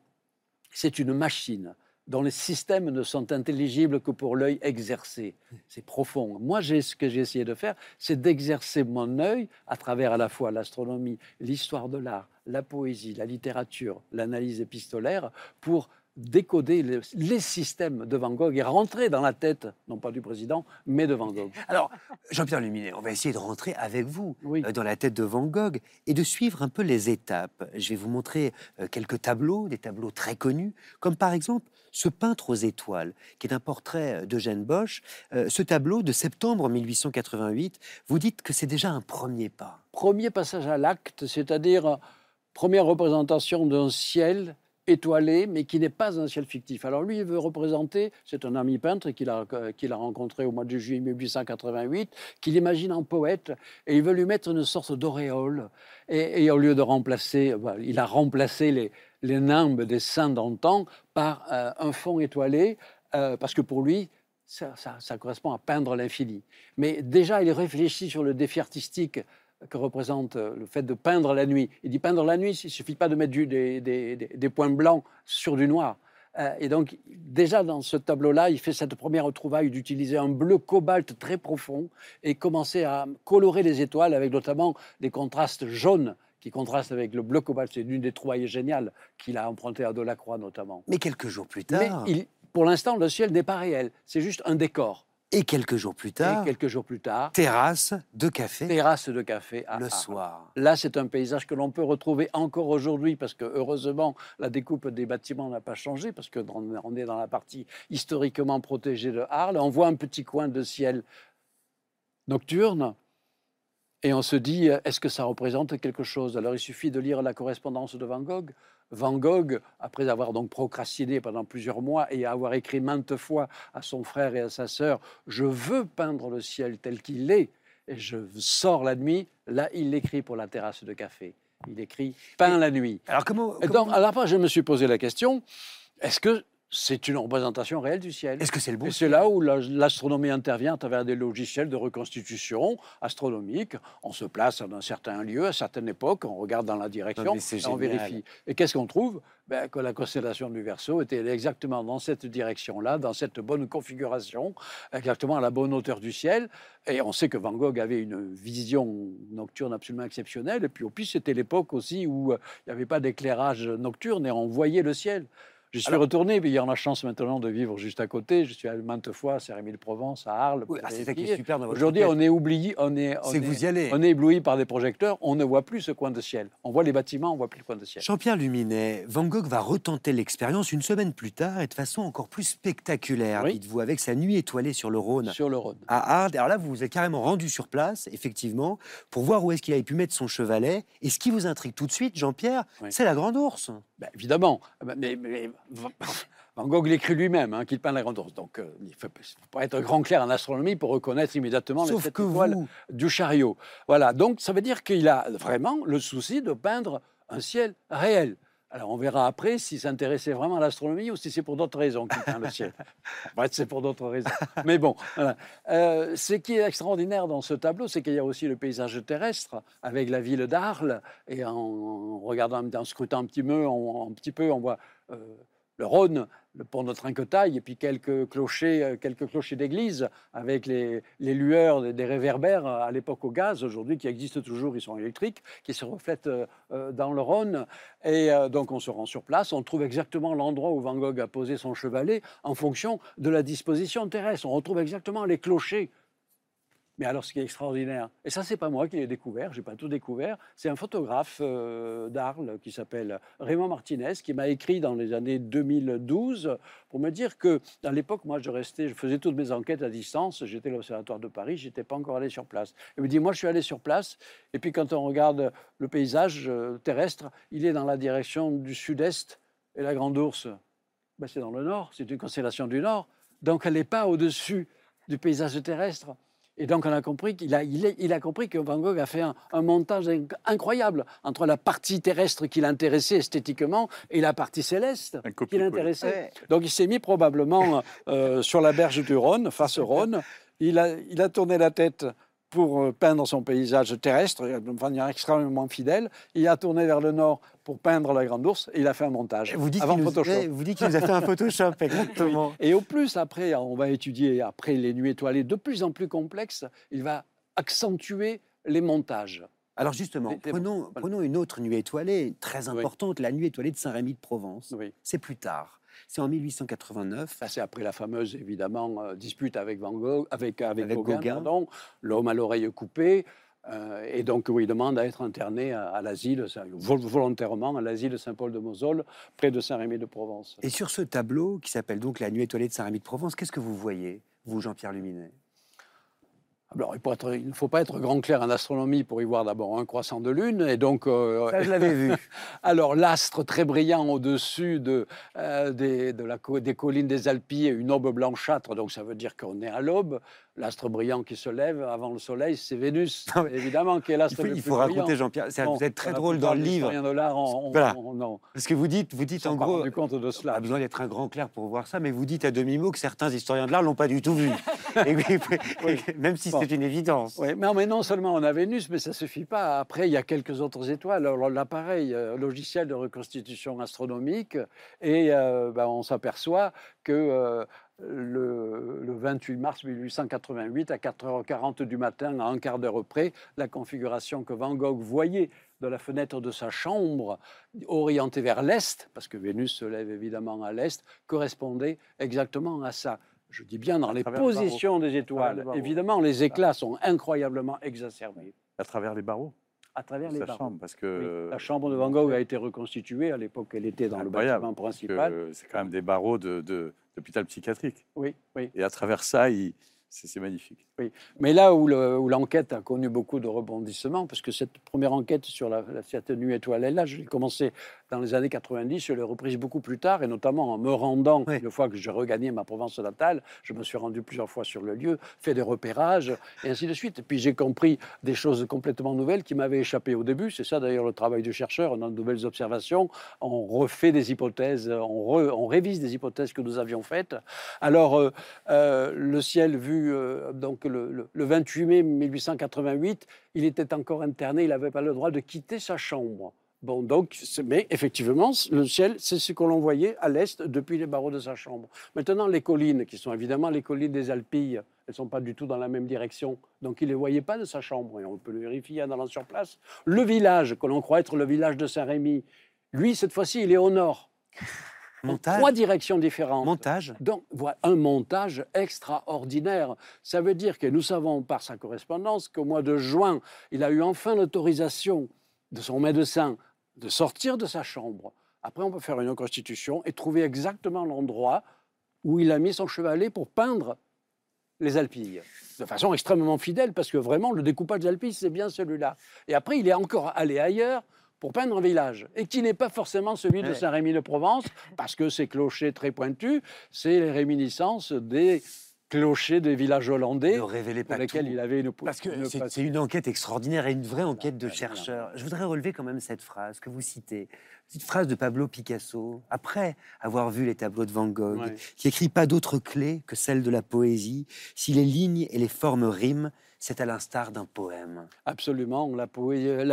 c'est une machine dont les systèmes ne sont intelligibles que pour l'œil exercé. C'est profond. Moi, ce que j'ai essayé de faire, c'est d'exercer mon œil à travers à la fois l'astronomie, l'histoire de l'art, la poésie, la littérature, l'analyse épistolaire, pour décoder les, les systèmes de Van Gogh et rentrer dans la tête, non pas du président, mais de Van Gogh. Alors, Jean-Pierre Luminet, on va essayer de rentrer avec vous Oui. euh, dans la tête de Van Gogh et de suivre un peu les étapes. Je vais vous montrer euh, quelques tableaux, des tableaux très connus, comme par exemple ce peintre aux étoiles, qui est un portrait euh, d'Eugène Bosch. Ce tableau de septembre 1888, vous dites que c'est déjà un premier pas. Premier passage à l'acte, c'est-à-dire première représentation d'un ciel étoilé, mais qui n'est pas un ciel fictif. Alors lui, il veut représenter, c'est un ami peintre qu'il a, euh, rencontré au mois de juillet 1888, qu'il imagine en poète, et il veut lui mettre une sorte d'auréole. Et, au lieu de remplacer, voilà, il a remplacé les, nimbes des saints d'antan par euh, un fond étoilé, euh, parce que pour lui, ça correspond à peindre l'infini. Mais déjà, il réfléchit sur le défi artistique que représente euh, le fait de peindre la nuit. Il dit peindre la nuit, il ne suffit pas de mettre du- des, des- points blancs sur du noir. Euh, et donc, déjà dans ce tableau-là, il fait cette première trouvaille d'utiliser un bleu cobalt très profond et commencer à colorer les étoiles avec notamment des contrastes jaunes qui contrastent avec le bleu cobalt. C'est une des trouvailles géniales qu'il a emprunté à Delacroix notamment. Mais quelques jours plus Mais tard, il- pour l'instant, le ciel n'est pas réel. C'est juste un décor. Et quelques jours plus tard, Et quelques jours plus tard, terrasse de café terrasse de café à le Arles. soir. Là, c'est un paysage que l'on peut retrouver encore aujourd'hui parce que, heureusement, la découpe des bâtiments n'a pas changé parce que dans- on est dans la partie historiquement protégée de Arles. On voit un petit coin de ciel nocturne et on se dit, euh, est-ce que ça représente quelque chose? Alors, il suffit de lire la correspondance de Van Gogh. Van Gogh, après avoir donc procrastiné pendant plusieurs mois et avoir écrit maintes fois à son frère et à sa sœur, je veux peindre le ciel tel qu'il est, et je sors la nuit, là, il l'écrit pour la terrasse de café. Il écrit peint la nuit. Alors comment, Et comment- donc, à la fin, je me suis posé la question est-ce que c'est une représentation réelle du ciel est-ce que c'est le bon c'est là où la- l'astronomie intervient à travers des logiciels de reconstitution astronomique. On se place dans un certain lieu, à certaines époques, on regarde dans la direction, Non, et on vérifie. Et qu'est-ce qu'on trouve? Ben, Que la constellation du Verseau était exactement dans cette direction-là, dans cette bonne configuration, exactement à la bonne hauteur du ciel. Et on sait que Van Gogh avait une vision nocturne absolument exceptionnelle. Et puis au plus, c'était l'époque aussi où euh, il n'y avait pas d'éclairage nocturne et on voyait le ciel. Je suis Alors- retourné, mais il y a la chance maintenant de vivre juste à côté. Je suis allé maintes fois à Saint-Rémy-de-Provence, à Arles. Oui, ah, c'est ça qui est super dans votre Aujourd'hui, on est oublié, on est, on que vous y allez. on est ébloui par des projecteurs. On ne voit plus ce coin de ciel. On voit les bâtiments, on voit plus le coin de ciel. Jean-Pierre Luminet, Van Gogh va retenter l'expérience une semaine plus tard et de façon encore plus spectaculaire, Oui. dites-vous, avec sa nuit étoilée sur le Rhône Sur le Rhône. à Arles. Alors là, vous vous êtes carrément rendu sur place, effectivement, pour voir où est-ce qu'il avait pu mettre son chevalet. Et ce qui vous intrigue tout de suite, Jean-Pierre, Oui. c'est la Grande Ourse. Ben, évidemment. Mais, mais- mais Van- Gogh l'écrit lui-même, hein, qu'il peint la grande ours. Donc, euh, il ne faut pas être grand clair en astronomie pour reconnaître immédiatement Sauf que étoiles vous, du chariot. Voilà, donc ça veut dire qu'il a vraiment le souci de peindre un ciel réel. Alors on verra après s'il s'intéressait vraiment à l'astronomie ou si c'est pour d'autres raisons qu'il peint le ciel. Fait, c'est pour d'autres raisons. Mais bon, voilà. Euh, ce qui est extraordinaire dans ce tableau, c'est qu'il y a aussi le paysage terrestre avec la ville d'Arles. Et en regardant, en scrutant un petit peu, on, un petit peu, on voit euh, le Rhône, le pont de Trinquetaille, et puis quelques clochers, euh, quelques clochers d'église avec les, lueurs des, réverbères euh, à l'époque au gaz, aujourd'hui qui existent toujours, ils sont électriques, qui se reflètent euh, dans le Rhône. Et donc on se rend sur place, on trouve exactement l'endroit où Van Gogh a posé son chevalet en fonction de la disposition terrestre. On retrouve exactement les clochers. Mais alors, ce qui est extraordinaire, et ça, c'est pas moi qui l'ai découvert, j'ai pas tout découvert, c'est un photographe euh, d'Arles qui s'appelle Raymond Martinez, qui m'a écrit dans les années 2012 pour me dire que, à l'époque, moi, je restais, je faisais toutes mes enquêtes à distance, j'étais à l'Observatoire de Paris, j'étais pas encore allé sur place. Il me dit, moi, je suis allé sur place, et puis quand on regarde le paysage euh, terrestre, il est dans la direction du sud-est, et la Grande Ourse, ben, c'est dans le nord, c'est une constellation du nord, donc elle n'est pas au-dessus du paysage terrestre. Et donc, on a compris qu'il a, il a compris que Van Gogh a fait un, un montage inc- incroyable entre la partie terrestre qui l'intéressait esthétiquement et la partie céleste qui l'intéressait. Donc, il s'est mis probablement euh, sur la berge du Rhône, face au Rhône. Il a, il a tourné la tête pour euh, peindre son paysage terrestre de manière extrêmement fidèle. Il a tourné vers le nord pour peindre la Grande Ourse et il a fait un montage vous dites avant nous, Photoshop. vous dites qu'il nous a fait un Photoshop, exactement. Et au plus, après, on va étudier après les nuits étoilées de plus en plus complexes, il va accentuer les montages. Alors justement, prenons, une autre nuit étoilée, très Oui. importante, la nuit étoilée de Saint-Rémy de Provence. Oui. C'est plus tard. C'est en 1889. Ça, c'est après la fameuse, évidemment, euh, dispute avec Van Gogh, avec, avec, Avec Gauguin, Gauguin. pardon, l'homme à l'oreille coupée. euh, et donc, oui, il demande à être interné à, à l'asile, volontairement, à l'asile Saint-Paul-de-Mosole, près de Saint-Rémy-de-Provence. Et sur ce tableau, qui s'appelle donc La nuit étoilée de Saint-Rémy-de-Provence, qu'est-ce que vous voyez, vous, Jean-Pierre Luminet? Alors, il, ne faut pas être grand clair en astronomie pour y voir d'abord un croissant de lune. Et donc, euh, Ça, je l'avais vu. alors l'astre très brillant au-dessus de, euh, des, de la, des collines des Alpilles, une aube blanchâtre, donc ça veut dire qu'on est à l'aube. L'astre brillant qui se lève avant le soleil, c'est Vénus, Non, évidemment, qui est Il l'astre faut, le il faut brillant. raconter, Jean-Pierre. c'est- Bon, vous êtes très drôle dans le livre. de on, on- Voilà. on- non, Parce que vous dites, vous dites en gros, rendus compte de pas besoin d'être un grand clerc pour voir ça, mais vous dites à demi-mot que certains historiens de l'art l'ont pas du tout vu. Et oui. Même si Bon. c'est une évidence. Oui, mais, mais non seulement on a Vénus, mais ça ne suffit pas. Après, il y a quelques autres étoiles. Alors, l'appareil euh, logiciel de reconstitution astronomique, et euh, ben, on s'aperçoit que euh, le, le 28 mars 1888, à 4h40 du matin, à un quart d'heure près, la configuration que Van Gogh voyait de la fenêtre de sa chambre, orientée vers l'est, parce que Vénus se lève évidemment à l'est, correspondait exactement à ça. Je dis bien dans les positions des étoiles. Évidemment, les éclats sont incroyablement exacerbés À travers les barreaux à travers les barreaux. chambre, parce Oui, que La chambre de Van Gogh a été reconstituée. À l'époque, elle était dans le bâtiment principal. c'est quand même des barreaux de, de- d'hôpital psychiatrique. Oui, oui. Et à travers ça, il- c'est, c'est magnifique. Mais là où, le- où l'enquête a connu beaucoup de rebondissements, parce que cette première enquête sur la, la- cette nuit étoilée, là, j'ai commencé dans les années 90, je l'ai reprise beaucoup plus tard, et notamment en me rendant, Oui. une fois que j'ai regagné ma Provence natale, je me suis rendu plusieurs fois sur le lieu, fait des repérages, et ainsi de suite. Et puis j'ai compris des choses complètement nouvelles qui m'avaient échappé au début. C'est ça d'ailleurs le travail du chercheur, on a de nouvelles observations, on refait des hypothèses, on, re- on révise des hypothèses que nous avions faites. Alors, euh, euh, le ciel vu euh, donc le, le- le 28 mai 1888, il était encore interné, il n'avait pas le droit de quitter sa chambre. Bon, donc, mais effectivement, le ciel, c'est ce que l'on voyait à l'est depuis les barreaux de sa chambre. Maintenant, les collines, qui sont évidemment les collines des Alpilles, elles ne sont pas du tout dans la même direction. Donc, il ne les voyait pas de sa chambre, et on peut le vérifier en allant sur place. Le village, que l'on croit être le village de Saint-Rémy, lui, cette fois-ci, il est au nord. En Montage. Trois directions différentes. Montage. Donc, voilà un montage extraordinaire. Ça veut dire que nous savons par sa correspondance qu'au mois de juin, il a eu enfin l'autorisation de son médecin de sortir de sa chambre. Après, on peut faire une reconstitution et trouver exactement l'endroit où il a mis son chevalet pour peindre les Alpilles. De façon extrêmement fidèle, parce que vraiment, le découpage des Alpilles, c'est bien celui-là. Et après, il est encore allé ailleurs pour peindre un village, et qui n'est pas forcément celui de. Saint-Rémy-de-Provence, parce que ces clochers très pointus, c'est les réminiscences des clochers des villages hollandais, Ne révélez pour pas lesquels tout. il avait une... Parce que une c'est une enquête extraordinaire et une vraie enquête de chercheurs. Je voudrais relever quand même cette phrase que vous citez. Cette phrase de Pablo Picasso, après avoir vu les tableaux de Van Gogh, Ouais. qui écrit pas d'autre clé que celle de la poésie. Si les lignes et les formes riment, c'est à l'instar d'un poème. Absolument, la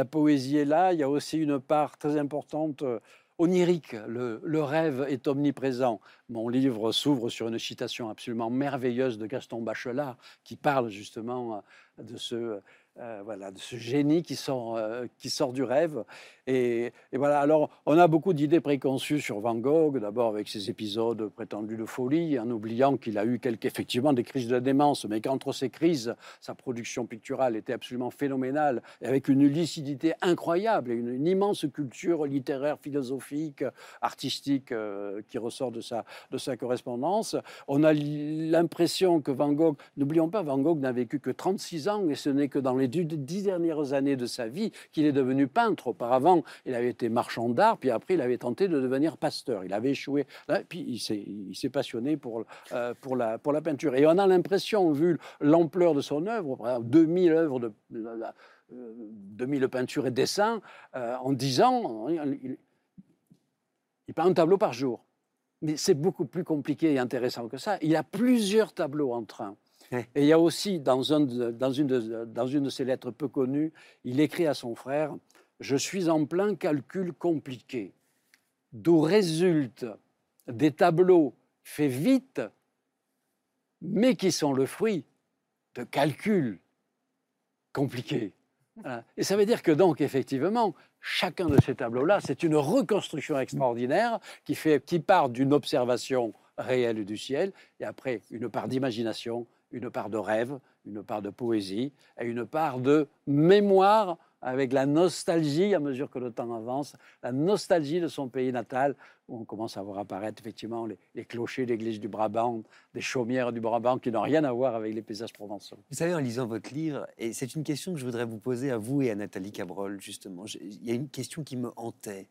poésie est là. Il y a aussi une part très importante euh, onirique. Le, rêve est omniprésent. Mon livre s'ouvre sur une citation absolument merveilleuse de Gaston Bachelard qui parle justement euh, de ce, euh, voilà, de ce génie qui sort, euh, qui sort du rêve. Et, voilà, alors on a beaucoup d'idées préconçues sur Van Gogh, d'abord avec ses épisodes prétendus de folie, en oubliant qu'il a eu quelques, effectivement des crises de démence, mais qu'entre ces crises, sa production picturale était absolument phénoménale, avec une lucidité incroyable et une, une immense culture littéraire, philosophique, artistique euh, qui ressort de sa, de sa correspondance. On a l'impression que Van Gogh, n'oublions pas, Van Gogh n'a vécu que 36 ans, et ce n'est que dans les dix- dernières années de sa vie qu'il est devenu peintre. Auparavant, il avait été marchand d'art, puis après, il avait tenté de devenir pasteur. Il avait échoué. Puis il s'est passionné pour, euh, pour, la, peinture. Et on a l'impression, vu l'ampleur de son œuvre, par exemple, 2000 œuvres de, la- la- euh, 2000 peintures et dessins, euh, en 10 ans, il- il peint un tableau par jour. Mais c'est beaucoup plus compliqué et intéressant que ça. Il a plusieurs tableaux en train. Et il y a aussi, dans, un de- dans, une de, dans une de ses lettres peu connues, il écrit à son frère Je suis en plein calcul compliqué, d'où résultent des tableaux faits vite, mais qui sont le fruit de calculs compliqués. Et ça veut dire que donc, effectivement, chacun de ces tableaux-là, c'est une reconstruction extraordinaire qui, fait, qui part d'une observation réelle du ciel, et après une part d'imagination, une part de rêve, une part de poésie, et une part de mémoire avec la nostalgie, à mesure que le temps avance, la nostalgie de son pays natal, où on commence à voir apparaître effectivement les, clochers d'église du Brabant, des chaumières du Brabant qui n'ont rien à voir avec les paysages provençaux. Vous savez, en lisant votre livre, et c'est une question que je voudrais vous poser à vous et à Nathalie Cabrol, justement, il y a une question qui me hantait,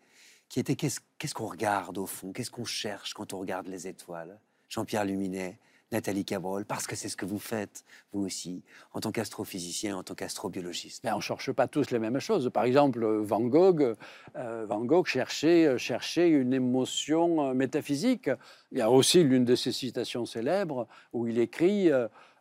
qui était qu'est-ce qu'on regarde au fond, qu'est-ce qu'on cherche quand on regarde les étoiles? Jean-Pierre Luminet, Nathalie Cabrol, parce que c'est ce que vous faites, vous aussi, en tant qu'astrophysicien, en tant qu'astrobiologiste. Mais on ne cherche pas tous les mêmes choses. Par exemple, Van Gogh, euh, Van Gogh cherchait, euh, cherchait une émotion euh, métaphysique. Il y a aussi l'une de ses citations célèbres où il écrit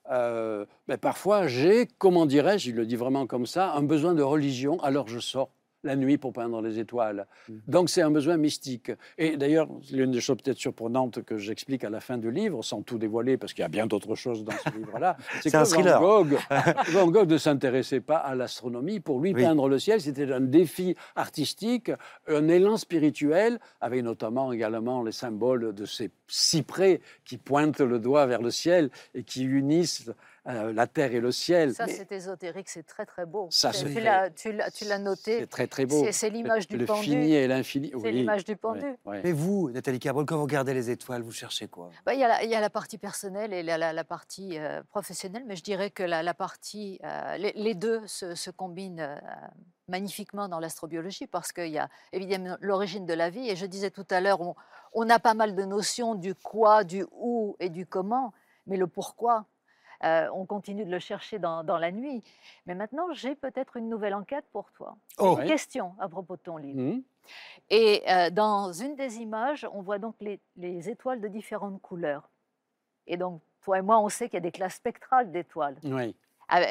ben, Parfois, j'ai, comment dirais-je, il le dit vraiment comme ça, un besoin de religion, alors je sors la nuit pour peindre les étoiles. Mmh. Donc c'est un besoin mystique. Et d'ailleurs, l'une des choses peut-être surprenantes que j'explique à la fin du livre, sans tout dévoiler, parce qu'il y a bien d'autres choses dans ce livre-là, c'est que Van Gogh, Van Gogh, ne s'intéressait pas à l'astronomie. Pour lui, peindre le ciel, c'était un défi artistique, un élan spirituel, avec notamment également les symboles de ces cyprès qui pointent le doigt vers le ciel et qui unissent euh, la terre et le ciel. Ça, c'est ésotérique, c'est très très beau. Ça, tu l'as noté. C'est très très beau. C'est l'image du pendu. Le fini et l'infini. C'est l'image du pendu. Mais vous, Nathalie Carbol, quand vous regardez les étoiles, vous cherchez quoi? Bah, Il y, a la partie personnelle et la, partie euh, professionnelle, mais je dirais que la, partie, euh, les, deux se, combinent magnifiquement dans l'astrobiologie parce qu'il y a évidemment l'origine de la vie. Et je disais tout à l'heure, on, on, a pas mal de notions du quoi, du où et du comment, mais le pourquoi, euh, on continue de le chercher dans, la nuit. Mais maintenant, j'ai peut-être une nouvelle enquête pour toi. Oh. Une question à propos de ton livre. Mmh. Et euh, dans une des images, on voit donc les, étoiles de différentes couleurs. Et donc, toi et moi, on sait qu'il y a des classes spectrales d'étoiles. Oui.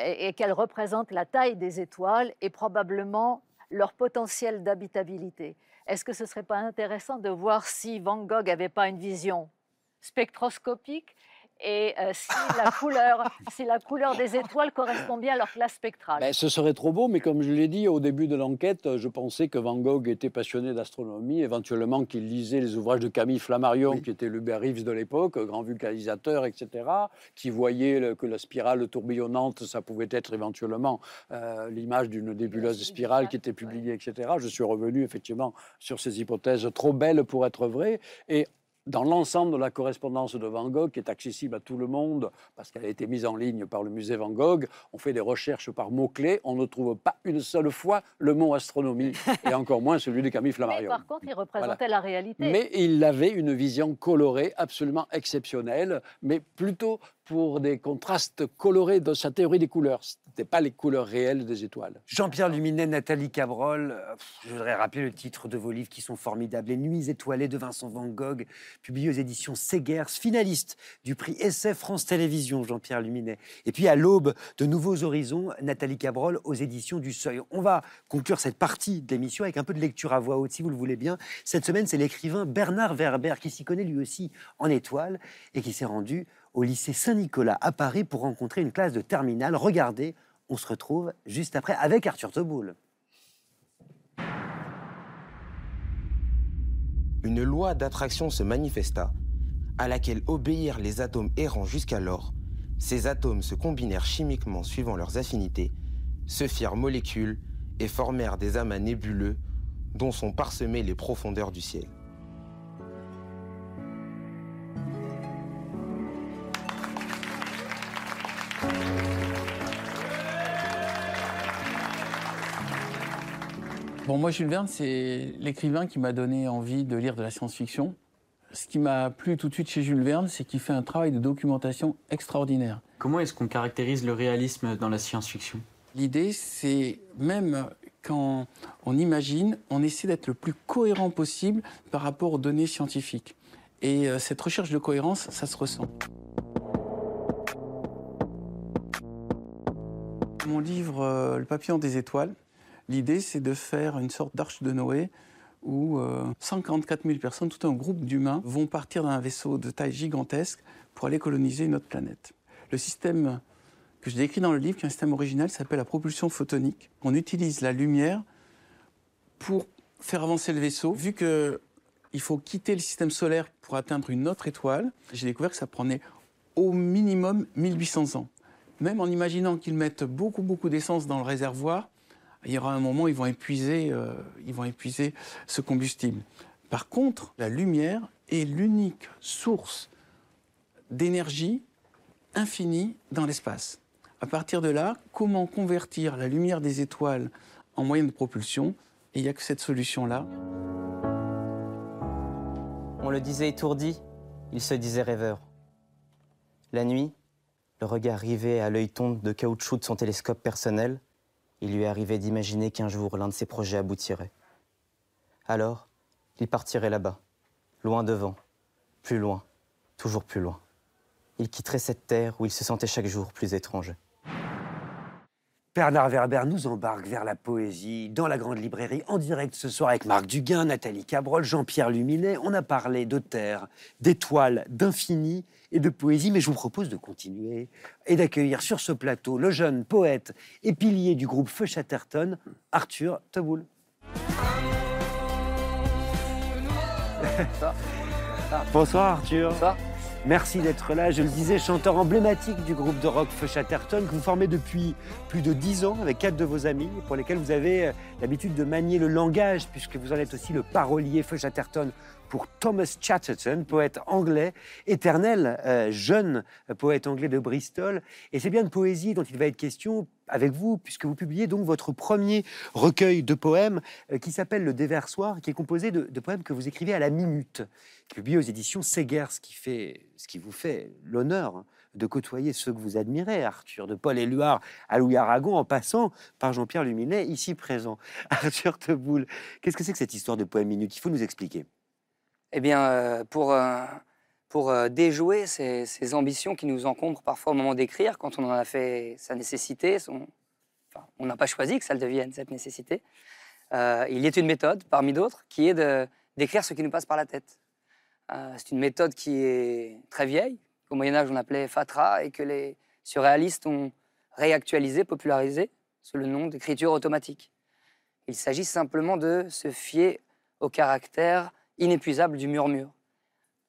Et qu'elles représentent la taille des étoiles et probablement leur potentiel d'habitabilité. Est-ce que ce ne serait pas intéressant de voir si Van Gogh n'avait pas une vision spectroscopique et euh, si, la couleur, si la couleur des étoiles correspond bien à leur classe spectrale. Ben, ce serait trop beau, mais comme je l'ai dit au début de l'enquête, euh, je pensais que Van Gogh était passionné d'astronomie, éventuellement qu'il lisait les ouvrages de Camille Flammarion, qui était l'Hubert Reeves de l'époque, grand vulcanisateur, etc., qui voyait que la spirale tourbillonnante, ça pouvait être éventuellement euh, l'image d'une nébuleuse spirale qui était publiée, etc. Je suis revenu effectivement sur ces hypothèses trop belles pour être vraies, et dans l'ensemble de la correspondance de Van Gogh, qui est accessible à tout le monde, parce qu'elle a été mise en ligne par le musée Van Gogh, on fait des recherches par mots-clés, on ne trouve pas une seule fois le mot astronomie, et encore moins celui de Camille Flammarion. Mais par contre, il représentait la réalité. Mais il avait une vision colorée absolument exceptionnelle, mais plutôt pour des contrastes colorés dans sa théorie des couleurs. Ce n'étaient pas les couleurs réelles des étoiles. Jean-Pierre Luminet, Nathalie Cabrol, euh, je voudrais rappeler le titre de vos livres qui sont formidables. Les Nuits étoilées de Vincent Van Gogh, publié aux éditions Segers, finaliste du prix Essai France Télévisions, Jean-Pierre Luminet. Et puis à l'aube de Nouveaux Horizons, Nathalie Cabrol aux éditions du Seuil. On va conclure cette partie de l'émission avec un peu de lecture à voix haute, si vous le voulez bien. Cette semaine, c'est l'écrivain Bernard Werber qui s'y connaît lui aussi en étoiles et qui s'est rendu au lycée Saint-Nicolas à Paris pour rencontrer une classe de terminale. Regardez, on se retrouve juste après avec Arthur Teboul. Une loi d'attraction se manifesta, à laquelle obéirent les atomes errants jusqu'alors. Ces atomes se combinèrent chimiquement suivant leurs affinités, se firent molécules et formèrent des amas nébuleux dont sont parsemées les profondeurs du ciel. Bon, moi, Jules Verne, c'est l'écrivain qui m'a donné envie de lire de la science-fiction. Ce qui m'a plu tout de suite chez Jules Verne, c'est qu'il fait un travail de documentation extraordinaire. Comment est-ce qu'on caractérise le réalisme dans la science-fiction? L'idée, c'est même quand on imagine, on essaie d'être le plus cohérent possible par rapport aux données scientifiques. Et euh, cette recherche de cohérence, ça se ressent. Mon livre euh, Le papillon des étoiles, L'idée, c'est de faire une sorte d'arche de Noé où 144 euh, 000 personnes, tout un groupe d'humains, vont partir d'un vaisseau de taille gigantesque pour aller coloniser une autre planète. Le système que je décris dans le livre, qui est un système original, s'appelle la propulsion photonique. On utilise la lumière pour faire avancer le vaisseau. Vu que il faut quitter le système solaire pour atteindre une autre étoile, j'ai découvert que ça prenait au minimum 1800 ans. Même en imaginant qu'ils mettent beaucoup, beaucoup d'essence dans le réservoir, il y aura un moment où ils vont épuiser, euh, ils vont épuiser ce combustible. Par contre, la lumière est l'unique source d'énergie infinie dans l'espace. À partir de là, comment convertir la lumière des étoiles en moyen de propulsion? Il n'y a que cette solution-là. On le disait étourdi, il se disait rêveur. La nuit, le regard rivé à l'œil tonde de caoutchouc de son télescope personnel, il lui arrivait d'imaginer qu'un jour l'un de ses projets aboutirait. Alors, il partirait là-bas, loin devant, plus loin, toujours plus loin. Il quitterait cette terre où il se sentait chaque jour plus étranger. Bernard Werber nous embarque vers la poésie dans la grande librairie en direct ce soir avec Marc Duguin, Nathalie Cabrol, Jean-Pierre Luminet. On a parlé de terre, d'étoiles, d'infini et de poésie, mais je vous propose de continuer et d'accueillir sur ce plateau le jeune poète et pilier du groupe Feu Chatterton, Arthur Teboul. Bonsoir Arthur. Merci d'être là. Je le disais, chanteur emblématique du groupe de rock Feu Chatterton, que vous formez depuis plus de dix ans avec quatre de vos amis, pour lesquels vous avez euh, l'habitude de manier le langage, puisque vous en êtes aussi le parolier Feu Chatterton pour Thomas Chatterton, poète anglais, éternel euh, jeune poète anglais de Bristol. Et c'est bien de poésie dont il va être question avec vous, puisque vous publiez donc votre premier recueil de poèmes euh, qui s'appelle Le Déversoir, qui est composé de, de poèmes que vous écrivez à la minute, publié aux éditions Segers, ce qui, fait, ce qui vous fait l'honneur de côtoyer ceux que vous admirez, Arthur, de Paul Éluard à Louis Aragon, en passant par Jean-Pierre Luminet, ici présent. Arthur Teboul, qu'est-ce que c'est que cette histoire de poème minute Il faut nous expliquer. Eh bien, euh, pour, euh, pour euh, déjouer ces, ambitions qui nous encombrent parfois au moment d'écrire, quand on en a fait sa nécessité, on n'a pas choisi que ça le devienne, cette nécessité, il y a une méthode, parmi d'autres, qui est d'écrire ce qui nous passe par la tête. C'est une méthode qui est très vieille, qu'au Moyen-Âge on appelait fatra, et que les surréalistes ont réactualisé, popularisé, sous le nom d'écriture automatique. Il s'agit simplement de se fier au caractère inépuisable du murmure.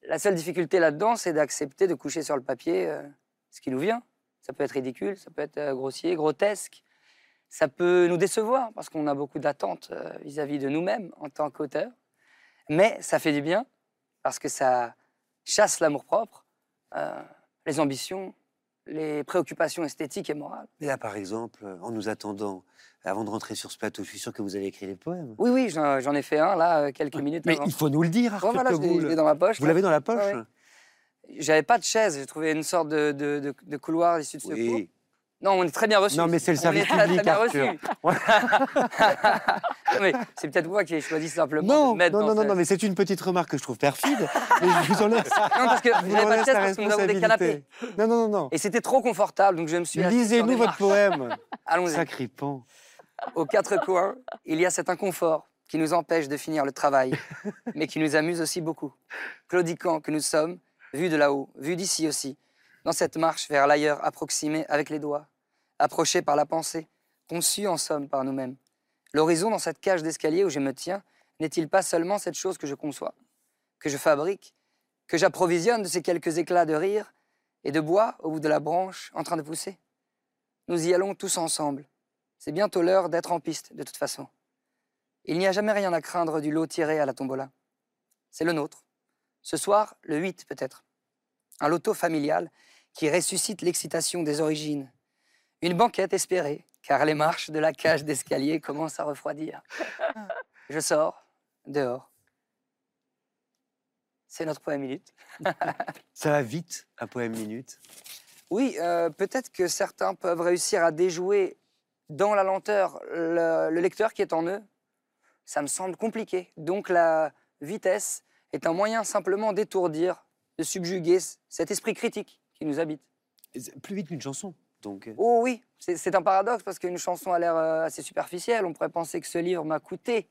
La seule difficulté là-dedans, c'est d'accepter de coucher sur le papier euh, ce qui nous vient. Ça peut être ridicule, ça peut être euh, grossier, grotesque. Ça peut nous décevoir parce qu'on a beaucoup d'attentes euh, vis-à-vis de nous-mêmes en tant qu'auteur. Mais ça fait du bien parce que ça chasse l'amour-propre, les ambitions, les préoccupations esthétiques et morales. Mais là, par exemple, en nous attendant, avant de rentrer sur ce plateau, je suis sûr que vous avez écrit des poèmes. Oui, oui, j'en ai fait un là, euh, quelques minutes Mais avant. il faut nous le dire, Bon, Arthur voilà, je l'ai- Teboul. je l'ai dans ma poche. Vous l'avez dans la poche Ouais, ouais. J'avais pas de chaise, j'ai trouvé une sorte de, de- de- de couloir issu de secours. Oui. Non, on est très bien reçus. Non, mais c'est le On service est public, très bien mais c'est peut-être moi qui ai choisi simplement Non, de mettre non, non, non, ce- non, mais c'est une petite remarque que je trouve perfide. mais je vous en laisse. Non, parce que vous n'avez pas de la parce que nous avons des canapés. Non, non, non, non. Et c'était trop confortable, donc je me suis Lisez-nous votre poème. Allons-y. Sacripant. Aux quatre coins, il y a cet inconfort qui nous empêche de finir le travail, mais qui nous amuse aussi beaucoup. Claudiquant que nous sommes, vus de là-haut, vus d'ici aussi, dans cette marche vers l'ailleurs approximée avec les doigts, approchée par la pensée, conçue en somme par nous-mêmes. L'horizon dans cette cage d'escalier où je me tiens n'est-il pas seulement cette chose que je conçois, que je fabrique, que j'approvisionne de ces quelques éclats de rire et de bois au bout de la branche en train de pousser? Nous y allons tous ensemble. C'est bientôt l'heure d'être en piste, de toute façon. Il n'y a jamais rien à craindre du lot tiré à la tombola. C'est le nôtre. Ce soir, le 8 peut-être. Un loto familial qui ressuscite l'excitation des origines. Une banquette espérée, car les marches de la cage d'escalier commencent à refroidir. Je sors, dehors. C'est notre poème minute. Ça va vite, un poème minute. Oui, euh, peut-être que certains peuvent réussir à déjouer dans la lenteur le, le lecteur qui est en eux. Ça me semble compliqué. Donc la vitesse est un moyen simplement d'étourdir, de subjuguer cet esprit critique qui nous habite. Plus vite qu'une chanson. Donc, euh, Oh oui, c'est un paradoxe parce qu'une chanson a l'air euh, assez superficielle. On pourrait penser que ce livre m'a coûté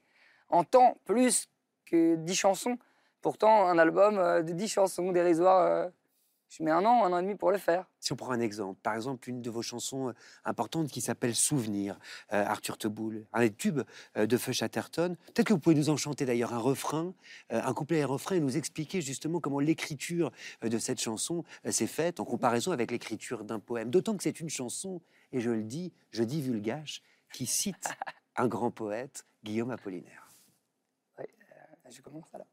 en temps plus que dix chansons. Pourtant, un album euh, de dix chansons dérisoires, je mets un an, un an et demi pour le faire. Si on prend un exemple, par exemple, une de vos chansons euh, importantes qui s'appelle Souvenir, euh, Arthur Teboul, un des tubes euh, de Feu Chatterton. Peut-être que vous pouvez nous en chanter d'ailleurs un refrain, euh, un couplet et un refrain, et nous expliquer justement comment l'écriture de cette chanson s'est faite en comparaison avec l'écriture d'un poème. D'autant que c'est une chanson, et je le dis, je dis vulgache, qui cite un grand poète, Guillaume Apollinaire. Je commence alors.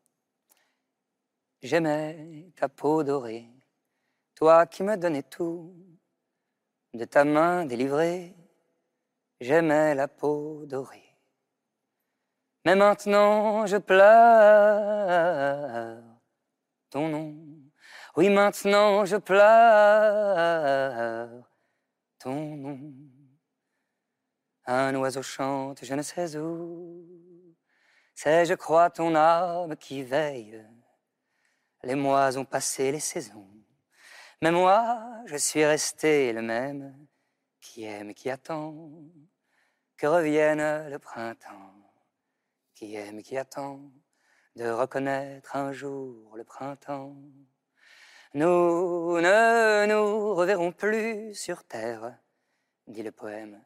J'aimais ta peau dorée, toi qui me donnais tout, de ta main délivrée, j'aimais la peau dorée. Mais maintenant je pleure ton nom. Oui, maintenant je pleure ton nom. Un oiseau chante, je ne sais où. C'est, je crois, ton âme qui veille. Les mois ont passé les saisons. Mais moi, je suis resté le même, qui aime, qui attend que revienne le printemps, qui aime, qui attend de reconnaître un jour le printemps. Nous ne nous reverrons plus sur terre, dit le poème.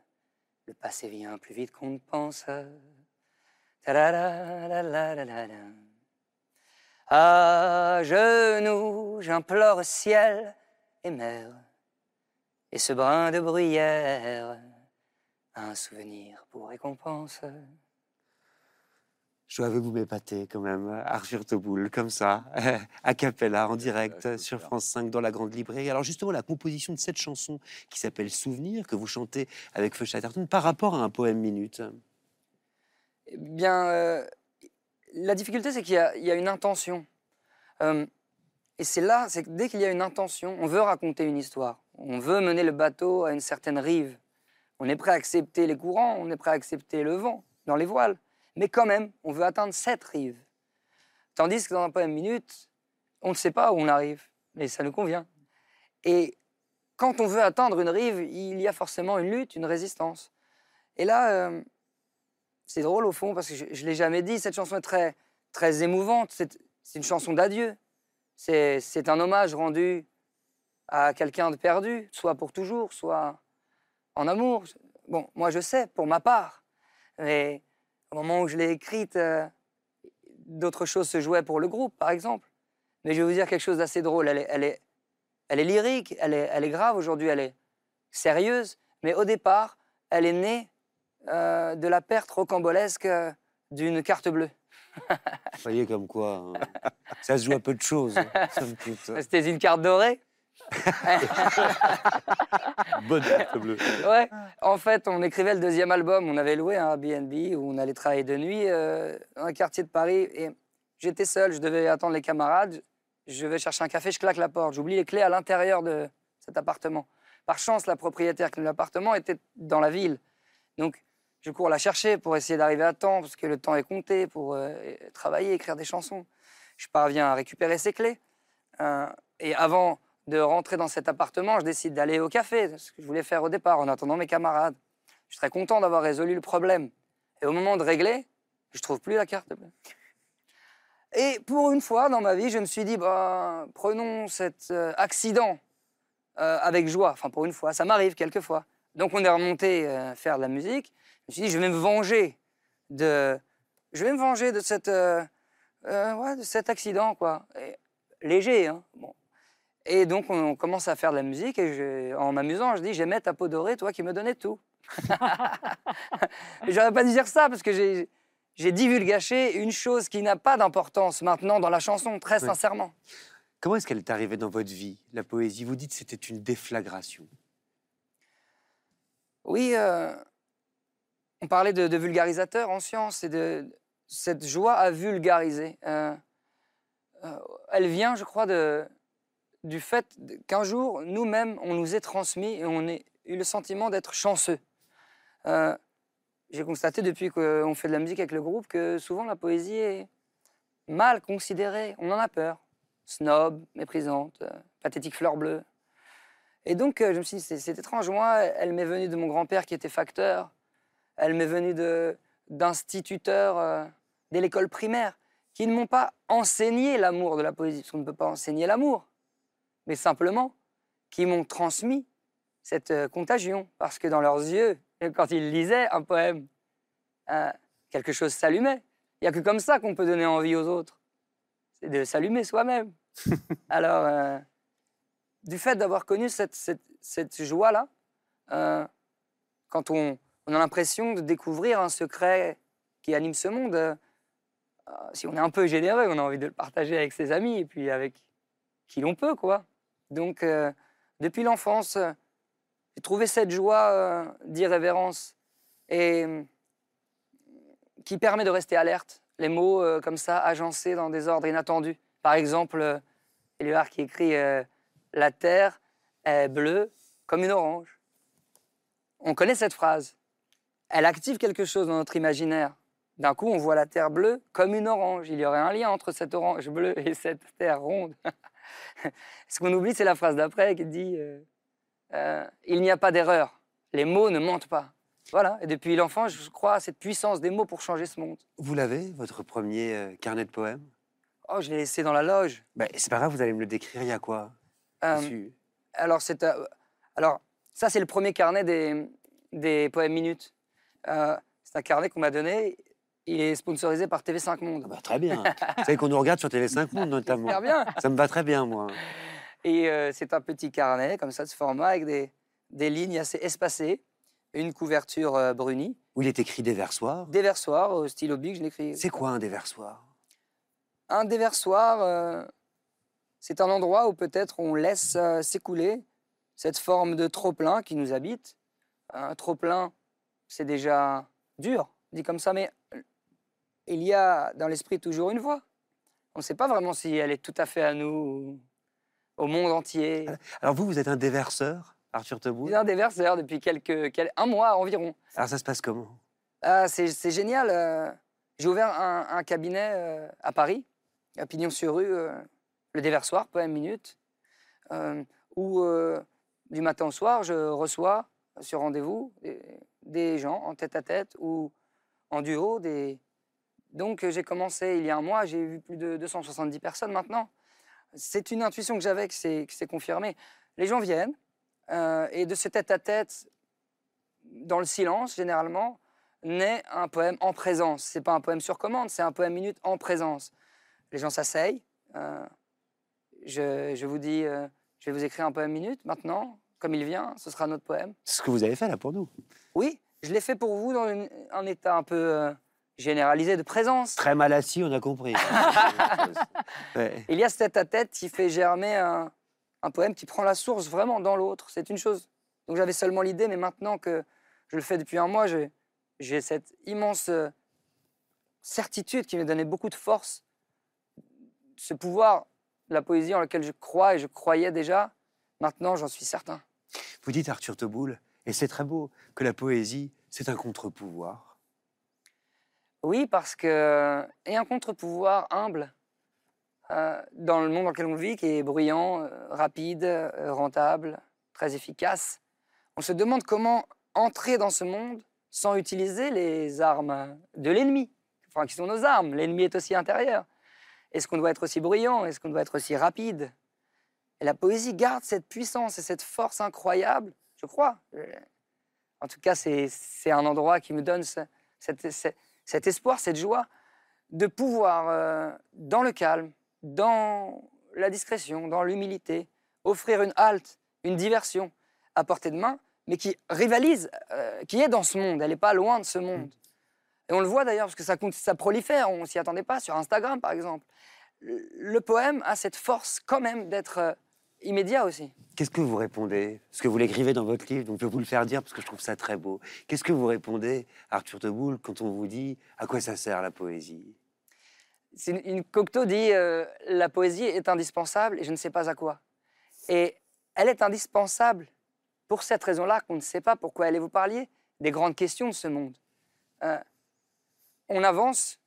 Le passé vient plus vite qu'on ne pense. À genoux, j'implore ciel et mer, et ce brin de bruyère, un souvenir pour récompense. Je dois vous m'épater quand même, Arthur Teboul, comme ça, a cappella, en direct, sur France 5, dans la Grande Librairie. Alors justement, la composition de cette chanson qui s'appelle Souvenir, que vous chantez avec Feu Chatterton, par rapport à un poème minute. Eh bien, euh, la difficulté, c'est qu'il y, a- il y a une intention. Euh, et c'est là, c'est que dès qu'il y a une intention, on veut raconter une histoire. On veut mener le bateau à une certaine rive. On est prêt à accepter les courants, on est prêt à accepter le vent dans les voiles. Mais quand même, on veut atteindre cette rive. Tandis que dans un poème minute, on ne sait pas où on arrive, mais ça nous convient. Et quand on veut atteindre une rive, il y a forcément une lutte, une résistance. Et là, euh, c'est drôle au fond, parce que je ne l'ai jamais dit, cette chanson est très, très émouvante. C'est une chanson d'adieu. C'est un hommage rendu à quelqu'un de perdu, soit pour toujours, soit en amour. Bon, moi je sais, pour ma part. Mais au moment où je l'ai écrite, euh, d'autres choses se jouaient pour le groupe, par exemple. Mais je vais vous dire quelque chose d'assez drôle. Elle est, lyrique, elle est, elle est grave aujourd'hui, elle est sérieuse. Mais au départ, elle est née euh, de la perte rocambolesque euh, d'une carte bleue. Vous voyez comme quoi, hein, ça se joue à peu de choses, hein. C'était une carte dorée. Bonne carte bleue. Ouais. En fait, on écrivait le deuxième album. On avait loué un Airbnb où on allait travailler de nuit euh, dans un quartier de Paris. Et j'étais seul, je devais attendre les camarades. Je vais chercher un café, je claque la porte. J'oublie les clés à l'intérieur de cet appartement. Par chance, la propriétaire de l'appartement était dans la ville. Donc, je cours la chercher pour essayer d'arriver à temps, parce que le temps est compté pour euh, travailler, écrire des chansons. Je parviens à récupérer ses clés. Euh, et avant de rentrer dans cet appartement, je décide d'aller au café, ce que je voulais faire au départ, en attendant mes camarades. Je suis très content d'avoir résolu le problème. Et au moment de régler, je trouve plus la carte. Et pour une fois dans ma vie, je me suis dit, bah, prenons cet euh, accident avec joie. Enfin, pour une fois, ça m'arrive quelquefois. Donc, on est remonté faire de la musique. Je me suis dit, je vais me venger de, je vais me venger de cette, euh, euh, ouais, de cet accident, quoi. Et léger, hein. Bon. Et donc, on, on commence à faire de la musique et je- en m'amusant, je dis, j'aimais ta peau dorée, toi qui me donnais tout. J'aurais pas dû dire ça parce que j'ai, j'ai divulgaché une chose qui n'a pas d'importance maintenant dans la chanson, très sincèrement. Comment est-ce qu'elle est arrivée dans votre vie, la poésie? Vous dites que c'était une déflagration. Oui, euh, on parlait de, de vulgarisateur en science et de cette joie à vulgariser. Euh, euh, elle vient, je crois, du fait qu'un jour, nous-mêmes, on nous est transmis et on a eu le sentiment d'être chanceux. Euh, J'ai constaté depuis qu'on fait de la musique avec le groupe que souvent la poésie est mal considérée. On en a peur. Snob, méprisante, pathétique fleur bleue. Et donc, je me suis dit, c'est étrange. Moi, elle m'est venue de mon grand-père qui était facteur. Elle m'est venue d'instituteurs euh, dès l'école primaire qui ne m'ont pas enseigné l'amour de la poésie, parce qu'on ne peut pas enseigner l'amour. mais simplement qui m'ont transmis cette euh, contagion. Parce que dans leurs yeux, quand ils lisaient un poème, euh, quelque chose s'allumait. Il n'y a que comme ça qu'on peut donner envie aux autres. C'est de s'allumer soi-même. Alors, euh, du fait d'avoir connu cette, cette- cette joie-là, quand on, on a l'impression de découvrir un secret qui anime ce monde, euh, si on est un peu généreux, on a envie de le partager avec ses amis et puis avec qui l'on peut, quoi. Donc, euh, depuis l'enfance, j'ai trouvé cette joie euh, d'irrévérence et qui permet de rester alerte. Les mots comme ça, agencés dans des ordres inattendus. Par exemple, Éluard qui écrit La terre est bleue comme une orange. On connaît cette phrase. Elle active quelque chose dans notre imaginaire. D'un coup, on voit la terre bleue comme une orange. Il y aurait un lien entre cette orange bleue et cette terre ronde. Ce qu'on oublie, c'est la phrase d'après qui dit euh, euh, Il n'y a pas d'erreur. Les mots ne mentent pas. Voilà. Et depuis l'enfance, je crois à cette puissance des mots pour changer ce monde. Vous l'avez, votre premier euh, carnet de poèmes? Oh, je l'ai laissé dans la loge. Ben, C'est pas grave, vous allez me le décrire, il y a quoi? Alors, c'est, alors, ça, c'est le premier carnet des, des poèmes minutes. Euh, c'est un carnet qu'on m'a donné. Il est sponsorisé par TV5 Monde. Bah, Très bien. Vous savez qu'on nous regarde sur TV5 Monde notamment. Bien. Ça me va très bien, moi. Et euh, c'est un petit carnet, comme ça, de ce format, avec des, des lignes assez espacées, une couverture euh, brunie, Où il est écrit déversoir. déversoir au stylo bic, je l'écris. C'est quoi un déversoir? Un déversoir, euh, c'est un endroit où peut-être on laisse s'écouler cette forme de trop-plein qui nous habite. Un trop-plein, c'est déjà dur, dit comme ça, mais il y a dans l'esprit toujours une voix. On ne sait pas vraiment si elle est tout à fait à nous, ou au monde entier. Alors vous, vous êtes un déverseur, Arthur Je suis un déverseur depuis quelques, quel- un mois environ. Alors ça se passe comment? Ah, c'est génial. euh, J'ai ouvert un, un cabinet euh, à Paris, à Pignon-sur-Rue, euh, le déversoir, poème minute, euh, où du matin au soir, je reçois sur rendez-vous des, gens en tête à tête ou en duo. Donc euh, j'ai commencé il y a un mois, j'ai vu plus de 270 personnes maintenant. C'est une intuition que j'avais qui s'est confirmée. Les gens viennent euh, et de ce tête à tête, dans le silence généralement, naît un poème en présence. C'est pas un poème sur commande, c'est un poème minute en présence. Les gens s'asseyent. euh, je, vous dis, je vais vous écrire un poème minute maintenant, comme il vient, ce sera notre poème. C'est ce que vous avez fait là pour nous. Oui, je l'ai fait pour vous dans une- un état un peu euh, généralisé de présence. Très mal assis, on a compris. Ouais. Il y a ce tête-à-tête qui fait germer un, un poème qui prend la source vraiment dans l'autre. C'est une chose. Donc j'avais seulement l'idée, mais maintenant que je le fais depuis un mois, j'ai- cette immense euh, certitude qui me donnait beaucoup de force. Ce pouvoir la poésie en lequel je crois et je croyais déjà, maintenant j'en suis certain. Vous dites, Arthur Teboul, et c'est très beau, que la poésie, c'est un contre-pouvoir. Oui, parce que. Et un contre-pouvoir humble euh, dans le monde dans lequel on vit, qui est bruyant, euh, rapide, euh, rentable, très efficace. On se demande comment entrer dans ce monde sans utiliser les armes de l'ennemi, enfin qui sont nos armes. L'ennemi est aussi intérieur. Est-ce qu'on doit être aussi bruyant? Est-ce qu'on doit être aussi rapide? Et la poésie garde cette puissance et cette force incroyable, je crois. Euh, En tout cas, c'est un endroit qui me donne ce- cet espoir, cette joie de pouvoir, euh, dans le calme, dans la discrétion, dans l'humilité, offrir une halte, une diversion à portée de main, mais qui rivalise, euh, qui est dans ce monde, elle n'est pas loin de ce monde. Et on le voit d'ailleurs parce que ça, ça prolifère, on s'y attendait pas, sur Instagram par exemple. Le, le poème a cette force quand même d'être euh, immédiat aussi. Qu'est-ce que vous répondez? Parce que vous l'écrivez dans votre livre, donc je vais vous le faire dire parce que je trouve ça très beau. Qu'est-ce que vous répondez, Arthur Teboul, quand on vous dit à quoi ça sert la poésie? Une, une Cocteau dit euh, la poésie est indispensable et je ne sais pas à quoi. Et elle est indispensable pour cette raison-là qu'on ne sait pas pourquoi elle est. Vous parliez des grandes questions de ce monde. Euh, on avance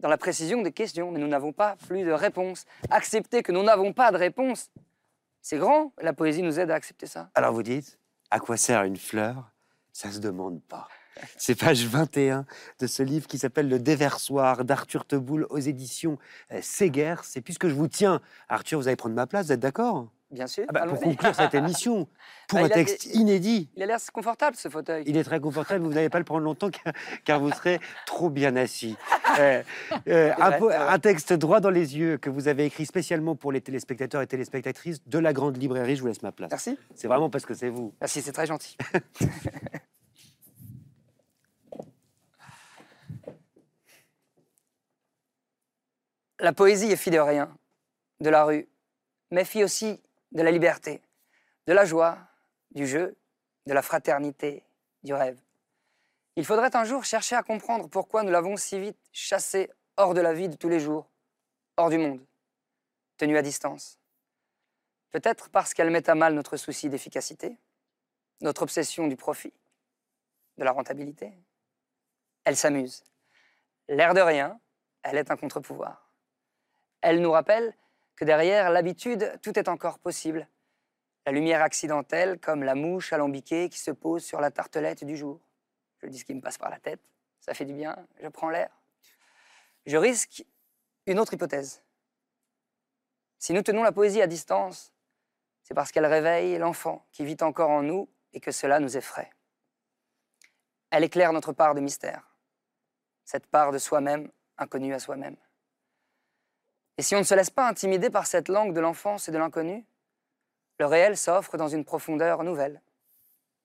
dans la précision des questions, mais nous n'avons pas plus de réponses. Accepter que nous n'avons pas de réponse, c'est grand. La poésie nous aide à accepter ça. Alors vous dites, à quoi sert une fleur? Ça se demande pas. C'est page 21 de ce livre qui s'appelle Le Déversoir d'Arthur Teboul aux éditions euh, Séguer. C'est puisque je vous tiens, Arthur, vous allez prendre ma place, vous êtes d'accord? Bien sûr. Ah bah, Pour conclure cette émission, pour Ah, un texte inédit. Il a l'air confortable ce fauteuil. Il est très confortable, vous n'allez pas le prendre longtemps car, car vous serez trop bien assis. Euh, euh, vrai. un texte droit dans les yeux que vous avez écrit spécialement pour les téléspectateurs et téléspectatrices de la grande librairie. Je vous laisse ma place. Merci. C'est vraiment parce que c'est vous. Merci, c'est très gentil. la poésie est fille de rien, de la rue, mais fille aussi de la liberté, de la joie, du jeu, de la fraternité, du rêve. Il faudrait un jour chercher à comprendre pourquoi nous l'avons si vite chassée hors de la vie de tous les jours, hors du monde, tenue à distance. Peut-être parce qu'elle met à mal notre souci d'efficacité, notre obsession du profit, de la rentabilité. Elle s'amuse. L'air de rien, elle est un contre-pouvoir. Elle nous rappelle que derrière l'habitude, tout est encore possible. La lumière accidentelle, comme la mouche alambiquée qui se pose sur la tartelette du jour. Je dis ce qui me passe par la tête, ça fait du bien, je prends l'air. Je risque une autre hypothèse. Si nous tenons la poésie à distance, c'est parce qu'elle réveille l'enfant qui vit encore en nous et que cela nous effraie. Elle éclaire notre part de mystère, cette part de soi-même inconnue à soi-même. Et si on ne se laisse pas intimider par cette langue de l'enfance et de l'inconnu, le réel s'offre dans une profondeur nouvelle.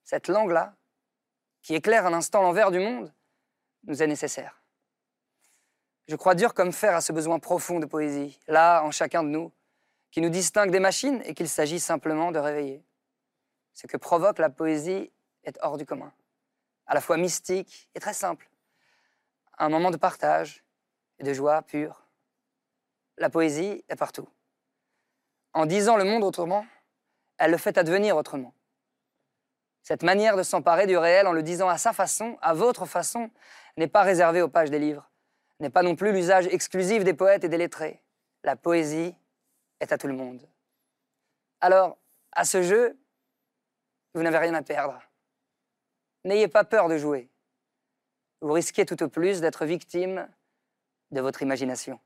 Cette langue-là, qui éclaire un instant l'envers du monde, nous est nécessaire. Je crois dur comme fer à ce besoin profond de poésie, là, en chacun de nous, qui nous distingue des machines et qu'il s'agit simplement de réveiller. Ce que provoque la poésie est hors du commun, à la fois mystique et très simple. Un moment de partage et de joie pure. La poésie est partout. En disant le monde autrement, elle le fait advenir autrement. Cette manière de s'emparer du réel en le disant à sa façon, à votre façon, n'est pas réservée aux pages des livres, n'est pas non plus l'usage exclusif des poètes et des lettrés. La poésie est à tout le monde. Alors, à ce jeu, vous n'avez rien à perdre. N'ayez pas peur de jouer. Vous risquez tout au plus d'être victime de votre imagination.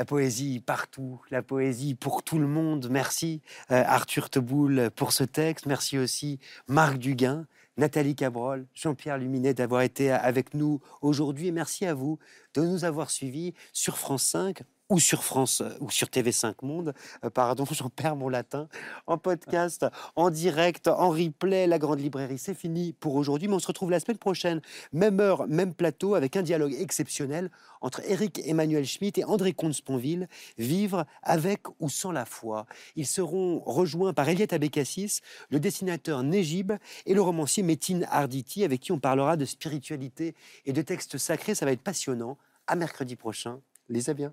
La poésie partout, la poésie pour tout le monde. Merci euh, Arthur Teboul pour ce texte. Merci aussi Marc Duguin, Nathalie Cabrol, Jean-Pierre Luminet d'avoir été avec nous aujourd'hui. Merci à vous de nous avoir suivis sur France 5 ou sur France euh, ou sur TV5 Monde, euh, pardon, j'en perds mon latin, en podcast, en direct, en replay. La grande librairie, c'est fini pour aujourd'hui, mais on se retrouve la semaine prochaine, même heure, même plateau, avec un dialogue exceptionnel entre Éric Emmanuel Schmitt et André Comte-Sponville, Vivre avec ou sans la foi. Ils seront rejoints par Eliette Abécassis, le dessinateur Négib et le romancier Métine Arditi, avec qui on parlera de spiritualité et de textes sacrés. Ça va être passionnant. À mercredi prochain. Lisez bien.